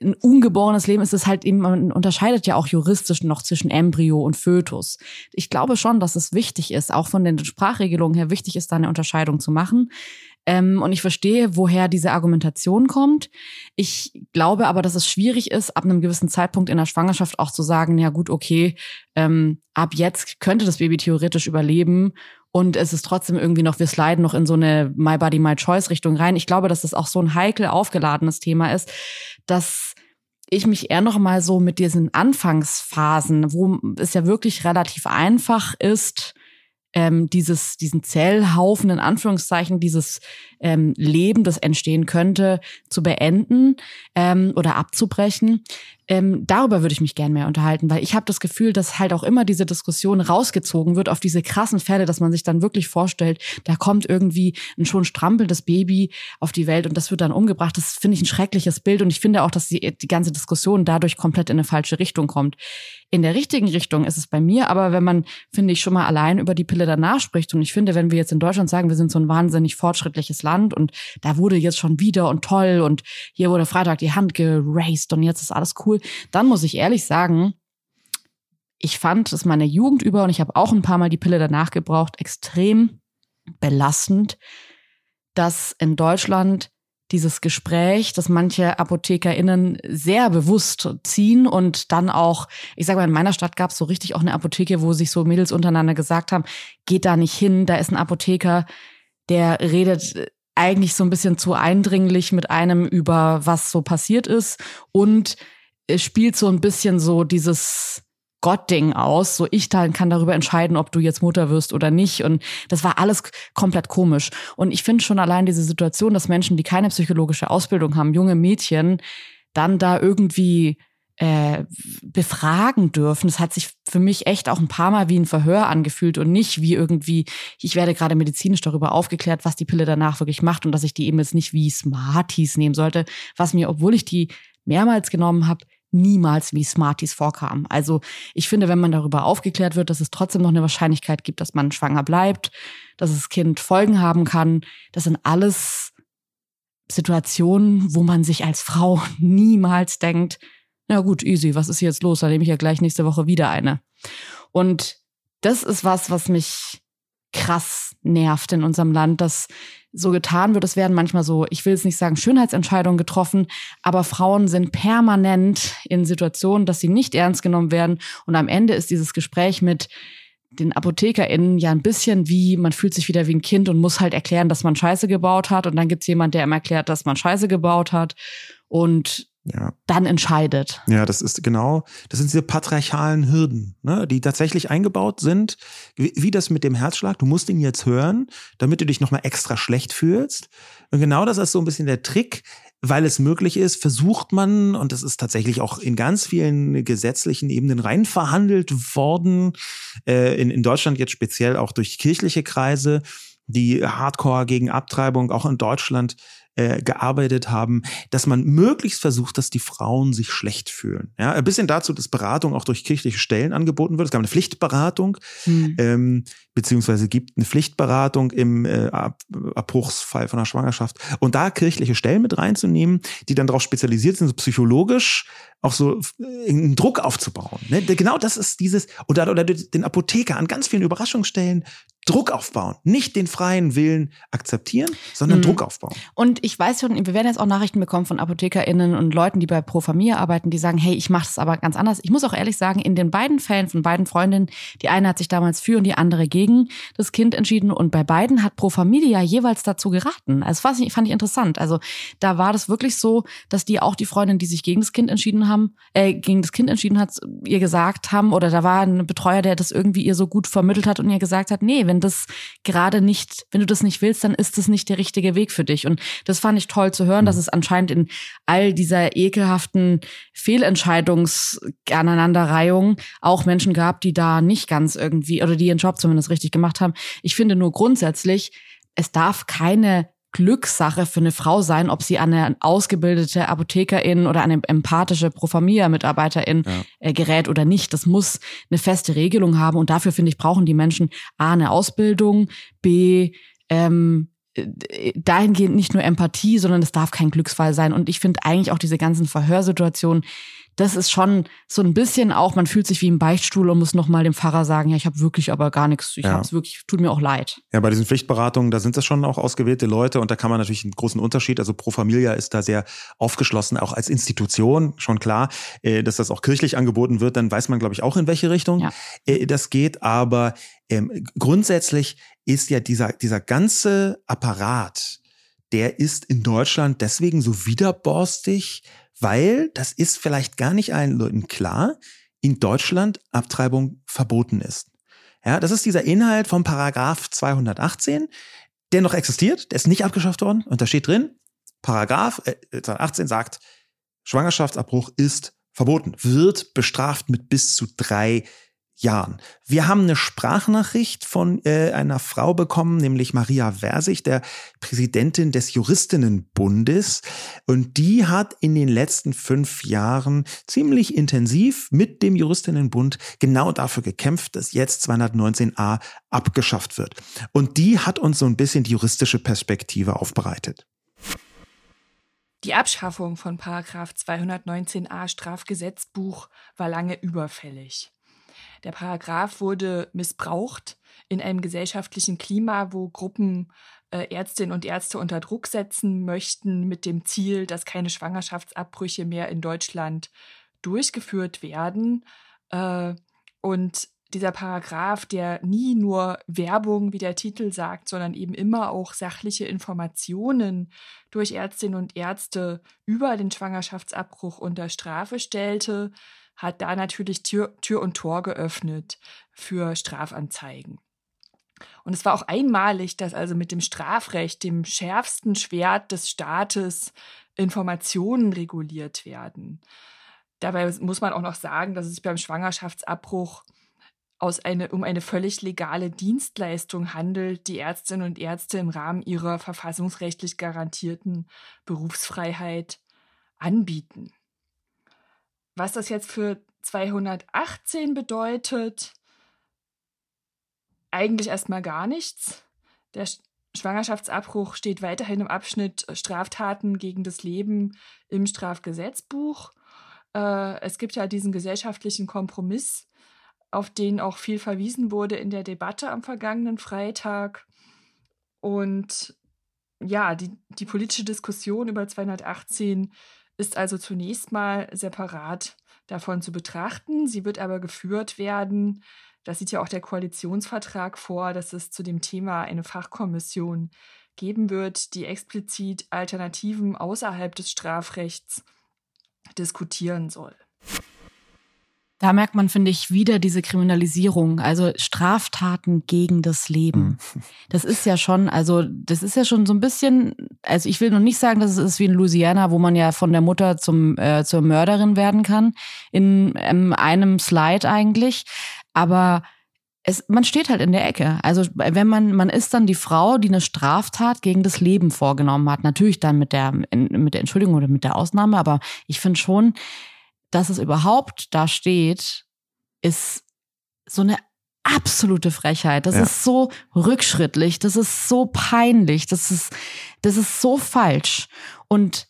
ein ungeborenes Leben ist es halt eben, man unterscheidet ja auch juristisch noch zwischen Embryo und Fötus. Ich glaube schon, dass es wichtig ist, auch von den Sprachregelungen her wichtig ist, da eine Unterscheidung zu machen. Ähm, und ich verstehe, woher diese Argumentation kommt. Ich glaube aber, dass es schwierig ist, ab einem gewissen Zeitpunkt in der Schwangerschaft auch zu sagen, ja gut, okay, ähm, ab jetzt könnte das Baby theoretisch überleben und es ist trotzdem irgendwie noch, wir sliden noch in so eine My Body, My Choice Richtung rein. Ich glaube, dass das auch so ein heikel aufgeladenes Thema ist, dass ich mich eher noch mal so mit diesen Anfangsphasen, wo es ja wirklich relativ einfach ist, ähm, dieses, diesen Zellhaufen in Anführungszeichen, dieses ähm, Leben, das entstehen könnte, zu beenden ähm, oder abzubrechen. Ähm, darüber würde ich mich gern mehr unterhalten, weil ich habe das Gefühl, dass halt auch immer diese Diskussion rausgezogen wird auf diese krassen Fälle, dass man sich dann wirklich vorstellt, da kommt irgendwie ein schon strampelndes Baby auf die Welt und das wird dann umgebracht. Das finde ich ein schreckliches Bild und ich finde auch, dass die, die ganze Diskussion dadurch komplett in eine falsche Richtung kommt. In der richtigen Richtung ist es bei mir, aber wenn man, finde ich, schon mal allein über die Pille danach spricht und ich finde, wenn wir jetzt in Deutschland sagen, wir sind so ein wahnsinnig fortschrittliches Land und da wurde jetzt schon wieder und toll und hier wurde Freitag die Hand geraced und jetzt ist alles cool, dann muss ich ehrlich sagen, ich fand es meine Jugend über und ich habe auch ein paar Mal die Pille danach gebraucht, extrem belastend, dass in Deutschland dieses Gespräch, das manche ApothekerInnen sehr bewusst ziehen und dann auch, ich sage mal, in meiner Stadt gab es so richtig auch eine Apotheke, wo sich so Mädels untereinander gesagt haben, geht da nicht hin, da ist ein Apotheker, der redet eigentlich so ein bisschen zu eindringlich mit einem über was so passiert ist und spielt so ein bisschen so dieses Gott-Ding aus. So ich kann darüber entscheiden, ob du jetzt Mutter wirst oder nicht. Und das war alles komplett komisch. Und ich finde schon allein diese Situation, dass Menschen, die keine psychologische Ausbildung haben, junge Mädchen, dann da irgendwie äh, befragen dürfen. Das hat sich für mich echt auch ein paar Mal wie ein Verhör angefühlt und nicht wie irgendwie, ich werde gerade medizinisch darüber aufgeklärt, was die Pille danach wirklich macht und dass ich die eben jetzt nicht wie Smarties nehmen sollte, was mir, obwohl ich die mehrmals genommen habe, niemals wie Smarties vorkam. Also ich finde, wenn man darüber aufgeklärt wird, dass es trotzdem noch eine Wahrscheinlichkeit gibt, dass man schwanger bleibt, dass das Kind Folgen haben kann, das sind alles Situationen, wo man sich als Frau niemals denkt, na gut, easy, was ist jetzt los? Da nehme ich ja gleich nächste Woche wieder eine. Und das ist was, was mich krass nervt in unserem Land, dass so getan wird, es werden manchmal so, ich will es nicht sagen, Schönheitsentscheidungen getroffen, aber Frauen sind permanent in Situationen, dass sie nicht ernst genommen werden. Und am Ende ist dieses Gespräch mit den ApothekerInnen ja ein bisschen wie, man fühlt sich wieder wie ein Kind und muss halt erklären, dass man Scheiße gebaut hat. Und dann gibt's jemand, der ihm erklärt, dass man Scheiße gebaut hat. Und ja. dann entscheidet. Ja, das ist genau, das sind diese patriarchalen Hürden, ne, die tatsächlich eingebaut sind, wie, wie, das mit dem Herzschlag. Du musst ihn jetzt hören, damit du dich nochmal extra schlecht fühlst. Und genau das ist so ein bisschen der Trick, weil es möglich ist, versucht man, und das ist tatsächlich auch in ganz vielen gesetzlichen Ebenen rein verhandelt worden, äh, in, in Deutschland jetzt speziell auch durch kirchliche Kreise, die Hardcore gegen Abtreibung auch in Deutschland äh, gearbeitet haben, dass man möglichst versucht, dass die Frauen sich schlecht fühlen. Ja, ein bisschen dazu, dass Beratung auch durch kirchliche Stellen angeboten wird. Es gab eine Pflichtberatung, mhm. ähm, beziehungsweise gibt eine Pflichtberatung im äh, Abbruchsfall von der Schwangerschaft. Und da kirchliche Stellen mit reinzunehmen, die dann darauf spezialisiert sind, so psychologisch auch so äh, einen Druck aufzubauen. Ne? Genau das ist dieses, oder, oder den Apotheker an ganz vielen Überraschungsstellen Druck aufbauen. Nicht den freien Willen akzeptieren, sondern mhm. Druck aufbauen. Und ich weiß schon, wir werden jetzt auch Nachrichten bekommen von ApothekerInnen und Leuten, die bei Pro Familie arbeiten, die sagen, hey, ich mache das aber ganz anders. Ich muss auch ehrlich sagen, in den beiden Fällen von beiden Freundinnen, die eine hat sich damals für und die andere gegen das Kind entschieden und bei beiden hat Pro Familia jeweils dazu geraten. Also fand ich, fand ich interessant. Also da war das wirklich so, dass die auch die Freundin, die sich gegen das Kind entschieden haben, äh, gegen das Kind entschieden hat, ihr gesagt haben, oder da war ein Betreuer, der das irgendwie ihr so gut vermittelt hat und ihr gesagt hat, nee, wenn wenn das gerade nicht, wenn du das nicht willst, dann ist das nicht der richtige Weg für dich. Und das fand ich toll zu hören, dass mhm. es anscheinend in all dieser ekelhaften Fehlentscheidungsaneinanderreihung auch Menschen gab, die da nicht ganz irgendwie oder die ihren Job zumindest richtig gemacht haben. Ich finde nur grundsätzlich, es darf keine Glückssache für eine Frau sein, ob sie an eine ausgebildete Apothekerin oder eine empathische Profamilia-Mitarbeiterin ja. äh, gerät oder nicht. Das muss eine feste Regelung haben und dafür finde ich brauchen die Menschen a eine Ausbildung, b ähm, äh, dahingehend nicht nur Empathie, sondern es darf kein Glücksfall sein. Und ich finde eigentlich auch diese ganzen Verhörsituationen, das ist schon so ein bisschen auch, man fühlt sich wie im Beichtstuhl und muss nochmal dem Pfarrer sagen, ja, ich habe wirklich aber gar nichts, ich ja. habe es wirklich, tut mir auch leid. Ja, bei diesen Pflichtberatungen, da sind das schon auch ausgewählte Leute und da kann man natürlich einen großen Unterschied, also Pro Familia ist da sehr aufgeschlossen, auch als Institution, schon klar, äh, dass das auch kirchlich angeboten wird, dann weiß man, glaube ich, auch in welche Richtung ja. Äh, das geht, aber ähm, grundsätzlich ist ja dieser, dieser ganze Apparat, der ist in Deutschland deswegen so widerborstig, weil, das ist vielleicht gar nicht allen Leuten klar, in Deutschland Abtreibung verboten ist. Ja, das ist dieser Inhalt vom Paragraph 218, der noch existiert, der ist nicht abgeschafft worden und da steht drin, Paragraph äh, 218 sagt, Schwangerschaftsabbruch ist verboten, wird bestraft mit bis zu drei Jahren. Wir haben eine Sprachnachricht von äh, einer Frau bekommen, nämlich Maria Versich, der Präsidentin des Juristinnenbundes. Und die hat in den letzten fünf Jahren ziemlich intensiv mit dem Juristinnenbund genau dafür gekämpft, dass jetzt 219a abgeschafft wird. Und die hat uns so ein bisschen die juristische Perspektive aufbereitet. Die Abschaffung von Paragraph 219a Strafgesetzbuch war lange überfällig. Der Paragraph wurde missbraucht in einem gesellschaftlichen Klima, wo Gruppen äh, Ärztinnen und Ärzte unter Druck setzen möchten mit dem Ziel, dass keine Schwangerschaftsabbrüche mehr in Deutschland durchgeführt werden. Äh, und dieser Paragraph, der nie nur Werbung, wie der Titel sagt, sondern eben immer auch sachliche Informationen durch Ärztinnen und Ärzte über den Schwangerschaftsabbruch unter Strafe stellte, hat da natürlich Tür, Tür und Tor geöffnet für Strafanzeigen. Und es war auch einmalig, dass also mit dem Strafrecht, dem schärfsten Schwert des Staates, Informationen reguliert werden. Dabei muss man auch noch sagen, dass es sich beim Schwangerschaftsabbruch aus eine, um eine völlig legale Dienstleistung handelt, die Ärztinnen und Ärzte im Rahmen ihrer verfassungsrechtlich garantierten Berufsfreiheit anbieten. Was das jetzt für 218 bedeutet, eigentlich erstmal gar nichts. Der Schwangerschaftsabbruch steht weiterhin im Abschnitt Straftaten gegen das Leben im Strafgesetzbuch. Äh, es gibt ja diesen gesellschaftlichen Kompromiss, auf den auch viel verwiesen wurde in der Debatte am vergangenen Freitag. Und ja, die, die politische Diskussion über 218 ist also zunächst mal separat davon zu betrachten. Sie wird aber geführt werden. Das sieht ja auch der Koalitionsvertrag vor, dass es zu dem Thema eine Fachkommission geben wird, die explizit Alternativen außerhalb des Strafrechts diskutieren soll. Da merkt man, finde ich, wieder diese Kriminalisierung, also Straftaten gegen das Leben. Mhm. Das ist ja schon, also das ist ja schon so ein bisschen, also ich will noch nicht sagen, dass es ist wie in Louisiana, wo man ja von der Mutter zum äh, zur Mörderin werden kann in ähm, einem Slide eigentlich, aber es, man steht halt in der Ecke. Also wenn man, man ist dann die Frau, die eine Straftat gegen das Leben vorgenommen hat. Natürlich dann mit der, mit der Entschuldigung oder mit der Ausnahme, aber ich finde schon, dass es überhaupt da steht, ist so eine absolute Frechheit. Das ja. ist so rückschrittlich, das ist so peinlich, das ist, das ist so falsch. Und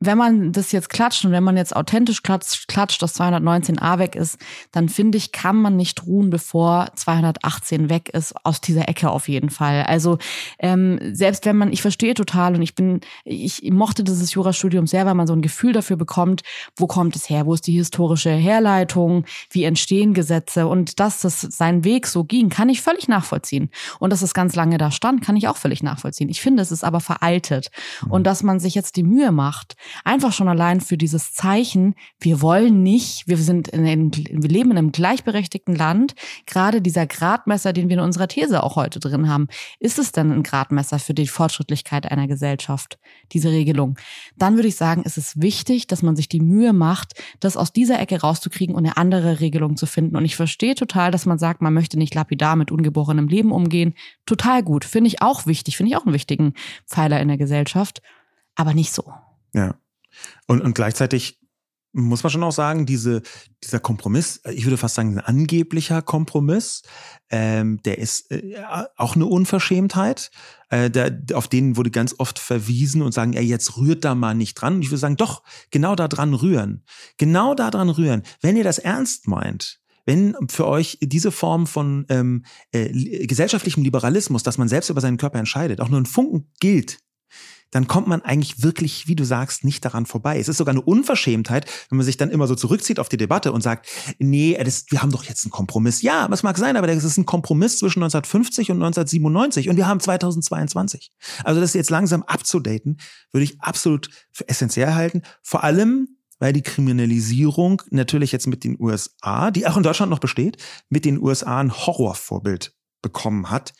wenn man das jetzt klatscht und wenn man jetzt authentisch klatscht, klatscht dass 219a weg ist, dann finde ich, kann man nicht ruhen, bevor 218 weg ist, aus dieser Ecke auf jeden Fall. Also ähm, selbst wenn man, ich verstehe total und ich bin, ich mochte dieses Jurastudium sehr, weil man so ein Gefühl dafür bekommt, wo kommt es her, wo ist die historische Herleitung, wie entstehen Gesetze und dass das seinen Weg so ging, kann ich völlig nachvollziehen. Und dass es ganz lange da stand, kann ich auch völlig nachvollziehen. Ich finde, es ist aber veraltet. Und dass man sich jetzt die Mühe macht, Einfach schon allein für dieses Zeichen, wir wollen nicht, wir sind in, in, wir leben in einem gleichberechtigten Land. Gerade dieser Gradmesser, den wir in unserer These auch heute drin haben, ist es denn ein Gradmesser für die Fortschrittlichkeit einer Gesellschaft, diese Regelung? Dann würde ich sagen, ist es wichtig, dass man sich die Mühe macht, das aus dieser Ecke rauszukriegen und eine andere Regelung zu finden. Und ich verstehe total, dass man sagt, man möchte nicht lapidar mit ungeborenem Leben umgehen. Total gut. Finde ich auch wichtig. Finde ich auch einen wichtigen Pfeiler in der Gesellschaft. Aber nicht so. Ja. Und, und gleichzeitig muss man schon auch sagen, diese, dieser Kompromiss, ich würde fast sagen, ein angeblicher Kompromiss, ähm, der ist äh, auch eine Unverschämtheit. Äh, der, auf den wurde ganz oft verwiesen und sagen, ja, jetzt rührt da mal nicht dran. Und ich würde sagen, doch, genau da dran rühren. Genau da dran rühren. Wenn ihr das ernst meint, wenn für euch diese Form von ähm, äh, gesellschaftlichem Liberalismus, dass man selbst über seinen Körper entscheidet, auch nur ein Funken gilt, dann kommt man eigentlich wirklich, wie du sagst, nicht daran vorbei. Es ist sogar eine Unverschämtheit, wenn man sich dann immer so zurückzieht auf die Debatte und sagt, nee, das, wir haben doch jetzt einen Kompromiss. Ja, was mag sein, aber das ist ein Kompromiss zwischen 1950 und 1997 und wir haben 2022. Also das jetzt langsam abzudaten, würde ich absolut für essentiell halten. Vor allem, weil die Kriminalisierung natürlich jetzt mit den USA, die auch in Deutschland noch besteht, mit den USA ein Horrorvorbild bekommen hat.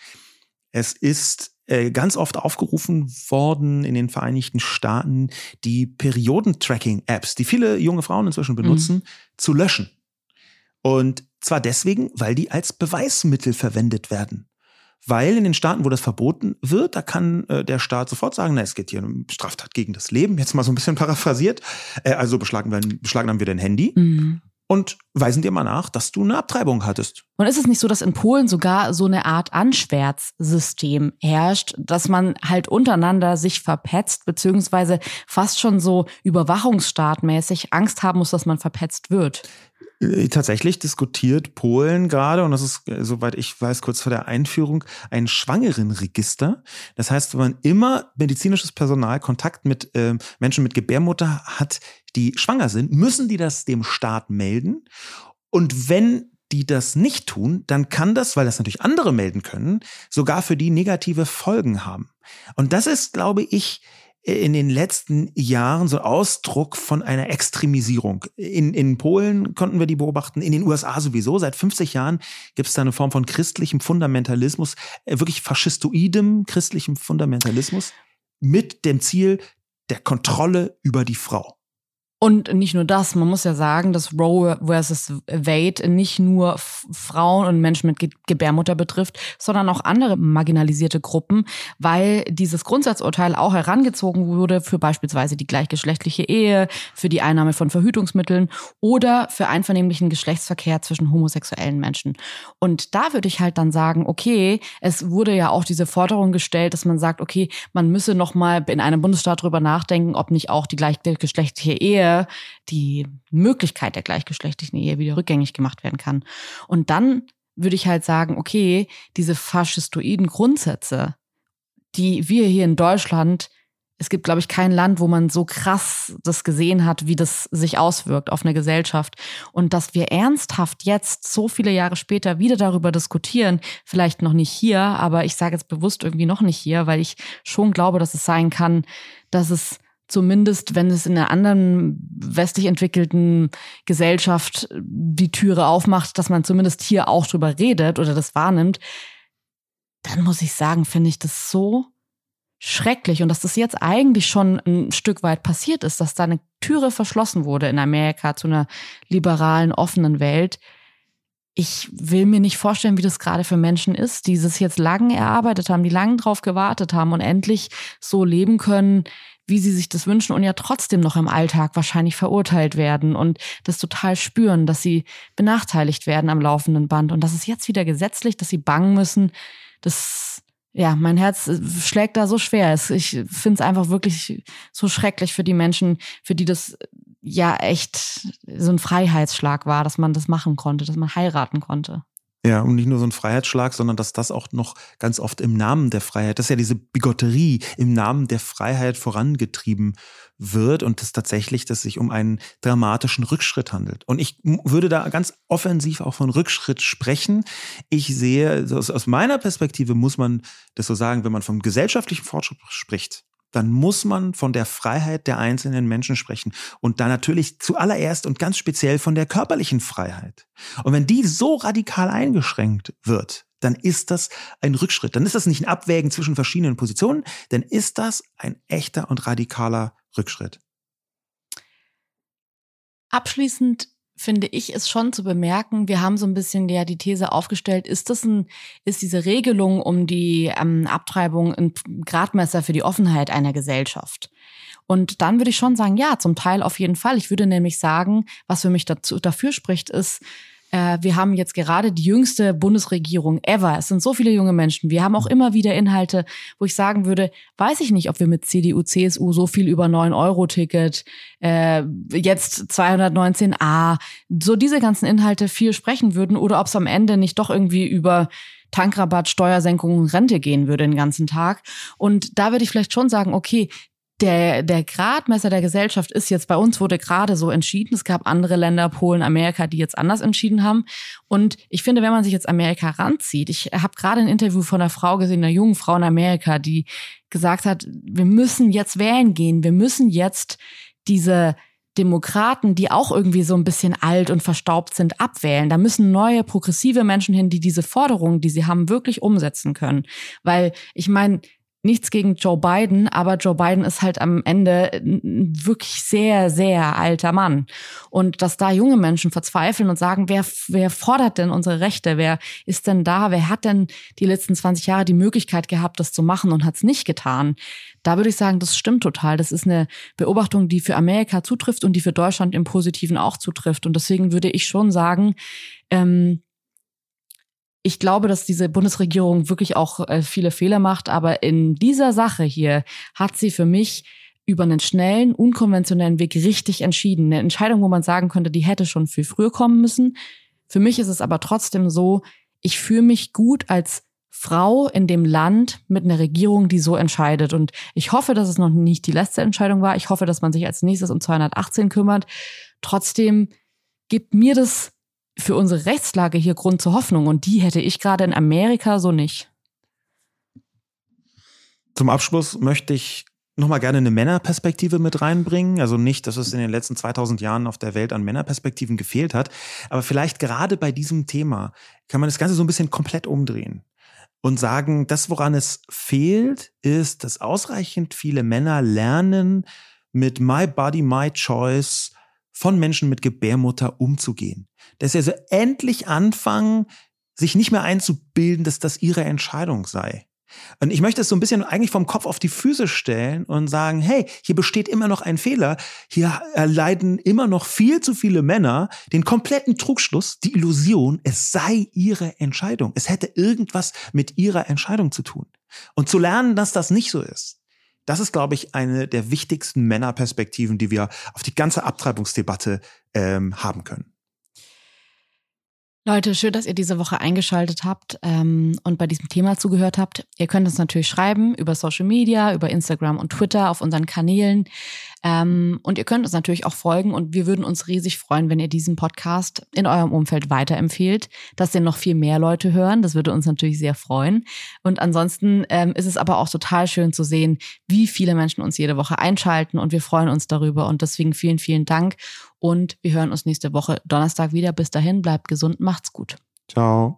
Es ist ganz oft aufgerufen worden in den Vereinigten Staaten, die Periodentracking-Apps, die viele junge Frauen inzwischen benutzen, mhm. zu löschen. Und zwar deswegen, weil die als Beweismittel verwendet werden. Weil in den Staaten, wo das verboten wird, da kann äh, der Staat sofort sagen, na, es geht hier um Straftat gegen das Leben, jetzt mal so ein bisschen paraphrasiert. Äh, also beschlagnahmen, beschlagnahmen wir dein Handy. Mhm und weisen dir mal nach, dass du eine Abtreibung hattest. Und ist es nicht so, dass in Polen sogar so eine Art Anschwärzsystem herrscht, dass man halt untereinander sich verpetzt, beziehungsweise fast schon so überwachungsstaatmäßig Angst haben muss, dass man verpetzt wird? Äh, tatsächlich diskutiert Polen gerade, und das ist, äh, soweit ich weiß, kurz vor der Einführung, ein Schwangerenregister. Das heißt, wenn man immer medizinisches Personal Kontakt mit äh, Menschen mit Gebärmutter hat, die schwanger sind, müssen die das dem Staat melden. Und wenn die das nicht tun, dann kann das, weil das natürlich andere melden können, sogar für die negative Folgen haben. Und das ist, glaube ich, in den letzten Jahren so Ausdruck von einer Extremisierung. In, in Polen konnten wir die beobachten, in den USA sowieso. Seit 50 Jahren gibt es da eine Form von christlichem Fundamentalismus, äh, wirklich faschistoidem christlichem Fundamentalismus mit dem Ziel der Kontrolle über die Frau. Und nicht nur das, man muss ja sagen, dass Roe versus Wade nicht nur Frauen und Menschen mit Gebärmutter betrifft, sondern auch andere marginalisierte Gruppen, weil dieses Grundsatzurteil auch herangezogen wurde für beispielsweise die gleichgeschlechtliche Ehe, für die Einnahme von Verhütungsmitteln oder für einvernehmlichen Geschlechtsverkehr zwischen homosexuellen Menschen. Und da würde ich halt dann sagen, okay, es wurde ja auch diese Forderung gestellt, dass man sagt, okay, man müsse noch mal in einem Bundesstaat drüber nachdenken, ob nicht auch die gleichgeschlechtliche Ehe Die Möglichkeit der gleichgeschlechtlichen Ehe wieder rückgängig gemacht werden kann. Und dann würde ich halt sagen, okay, diese faschistoiden Grundsätze, die wir hier in Deutschland, es gibt, glaube ich, kein Land, wo man so krass das gesehen hat, wie das sich auswirkt auf eine Gesellschaft. Und dass wir ernsthaft jetzt, so viele Jahre später, wieder darüber diskutieren, vielleicht noch nicht hier, aber ich sage jetzt bewusst irgendwie noch nicht hier, weil ich schon glaube, dass es sein kann, dass es zumindest wenn es in einer anderen westlich entwickelten Gesellschaft die Türe aufmacht, dass man zumindest hier auch drüber redet oder das wahrnimmt, dann muss ich sagen, finde ich das so schrecklich und dass das jetzt eigentlich schon ein Stück weit passiert ist, dass da eine Türe verschlossen wurde in Amerika zu einer liberalen, offenen Welt. Ich will mir nicht vorstellen, wie das gerade für Menschen ist, die es jetzt lang erarbeitet haben, die lang drauf gewartet haben und endlich so leben können, wie sie sich das wünschen und ja trotzdem noch im Alltag wahrscheinlich verurteilt werden und das total spüren, dass sie benachteiligt werden am laufenden Band und das ist jetzt wieder gesetzlich, dass sie bangen müssen. Das, ja, mein Herz schlägt da so schwer. Ich finde es einfach wirklich so schrecklich für die Menschen, für die das ja echt so ein Freiheitsschlag war, dass man das machen konnte, dass man heiraten konnte. Ja, und nicht nur so ein Freiheitsschlag, sondern dass das auch noch ganz oft im Namen der Freiheit, das ist ja diese Bigotterie im Namen der Freiheit vorangetrieben wird und es tatsächlich, dass sich um einen dramatischen Rückschritt handelt. Und ich würde da ganz offensiv auch von Rückschritt sprechen. Ich sehe, aus meiner Perspektive muss man das so sagen, wenn man vom gesellschaftlichen Fortschritt spricht, dann muss man von der Freiheit der einzelnen Menschen sprechen. Und da natürlich zuallererst und ganz speziell von der körperlichen Freiheit. Und wenn die so radikal eingeschränkt wird, dann ist das ein Rückschritt. Dann ist das nicht ein Abwägen zwischen verschiedenen Positionen, dann ist das ein echter und radikaler Rückschritt. Abschließend finde ich, ist schon zu bemerken, wir haben so ein bisschen ja die These aufgestellt, ist das ein, ist diese Regelung um die ähm, Abtreibung ein Gradmesser für die Offenheit einer Gesellschaft? Und dann würde ich schon sagen, ja, zum Teil auf jeden Fall. Ich würde nämlich sagen, was für mich dazu, dafür spricht, ist, äh, wir haben jetzt gerade die jüngste Bundesregierung ever. Es sind so viele junge Menschen. Wir haben auch immer wieder Inhalte, wo ich sagen würde, weiß ich nicht, ob wir mit CDU, CSU so viel über 9-Euro-Ticket, äh, jetzt 219a, so diese ganzen Inhalte viel sprechen würden oder ob es am Ende nicht doch irgendwie über Tankrabatt, Steuersenkung und Rente gehen würde den ganzen Tag. Und da würde ich vielleicht schon sagen, okay, der, der Gradmesser der Gesellschaft ist jetzt, bei uns wurde gerade so entschieden. Es gab andere Länder, Polen, Amerika, die jetzt anders entschieden haben. Und ich finde, wenn man sich jetzt Amerika ranzieht, ich habe gerade ein Interview von einer Frau gesehen, einer jungen Frau in Amerika, die gesagt hat, wir müssen jetzt wählen gehen. Wir müssen jetzt diese Demokraten, die auch irgendwie so ein bisschen alt und verstaubt sind, abwählen. Da müssen neue, progressive Menschen hin, die diese Forderungen, die sie haben, wirklich umsetzen können. Weil ich meine, nichts gegen Joe Biden, aber Joe Biden ist halt am Ende ein wirklich sehr, sehr alter Mann. Und dass da junge Menschen verzweifeln und sagen, wer, wer fordert denn unsere Rechte? Wer ist denn da? Wer hat denn die letzten 20 Jahre die Möglichkeit gehabt, das zu machen und hat es nicht getan? Da würde ich sagen, das stimmt total. Das ist eine Beobachtung, die für Amerika zutrifft und die für Deutschland im Positiven auch zutrifft. Und deswegen würde ich schon sagen, ähm, ich glaube, dass diese Bundesregierung wirklich auch äh, viele Fehler macht, aber in dieser Sache hier hat sie für mich über einen schnellen, unkonventionellen Weg richtig entschieden. Eine Entscheidung, wo man sagen könnte, die hätte schon viel früher kommen müssen. Für mich ist es aber trotzdem so, ich fühle mich gut als Frau in dem Land mit einer Regierung, die so entscheidet. Und ich hoffe, dass es noch nicht die letzte Entscheidung war. Ich hoffe, dass man sich als nächstes um 218 kümmert. Trotzdem gibt mir das für unsere Rechtslage hier Grund zur Hoffnung. Und die hätte ich gerade in Amerika so nicht. Zum Abschluss möchte ich nochmal gerne eine Männerperspektive mit reinbringen. Also nicht, dass es in den letzten 2000 Jahren auf der Welt an Männerperspektiven gefehlt hat, aber vielleicht gerade bei diesem Thema kann man das Ganze so ein bisschen komplett umdrehen und sagen, das, woran es fehlt, ist, dass ausreichend viele Männer lernen, mit My Body, My Choice von Menschen mit Gebärmutter umzugehen. Dass sie also endlich anfangen, sich nicht mehr einzubilden, dass das ihre Entscheidung sei. Und ich möchte es so ein bisschen eigentlich vom Kopf auf die Füße stellen und sagen, hey, hier besteht immer noch ein Fehler. Hier erleiden immer noch viel zu viele Männer den kompletten Trugschluss, die Illusion, es sei ihre Entscheidung. Es hätte irgendwas mit ihrer Entscheidung zu tun. Und zu lernen, dass das nicht so ist. Das ist, glaube ich, eine der wichtigsten Männerperspektiven, die wir auf die ganze Abtreibungsdebatte ähm, haben können. Leute, schön, dass ihr diese Woche eingeschaltet habt ähm, und bei diesem Thema zugehört habt. Ihr könnt uns natürlich schreiben über Social Media, über Instagram und Twitter auf unseren Kanälen. Ähm, und ihr könnt uns natürlich auch folgen und wir würden uns riesig freuen, wenn ihr diesen Podcast in eurem Umfeld weiterempfehlt, dass den noch viel mehr Leute hören. Das würde uns natürlich sehr freuen. Und ansonsten ähm, ist es aber auch total schön zu sehen, wie viele Menschen uns jede Woche einschalten und wir freuen uns darüber. Und deswegen vielen, vielen Dank. Und wir hören uns nächste Woche Donnerstag wieder. Bis dahin, bleibt gesund, macht's gut. Ciao.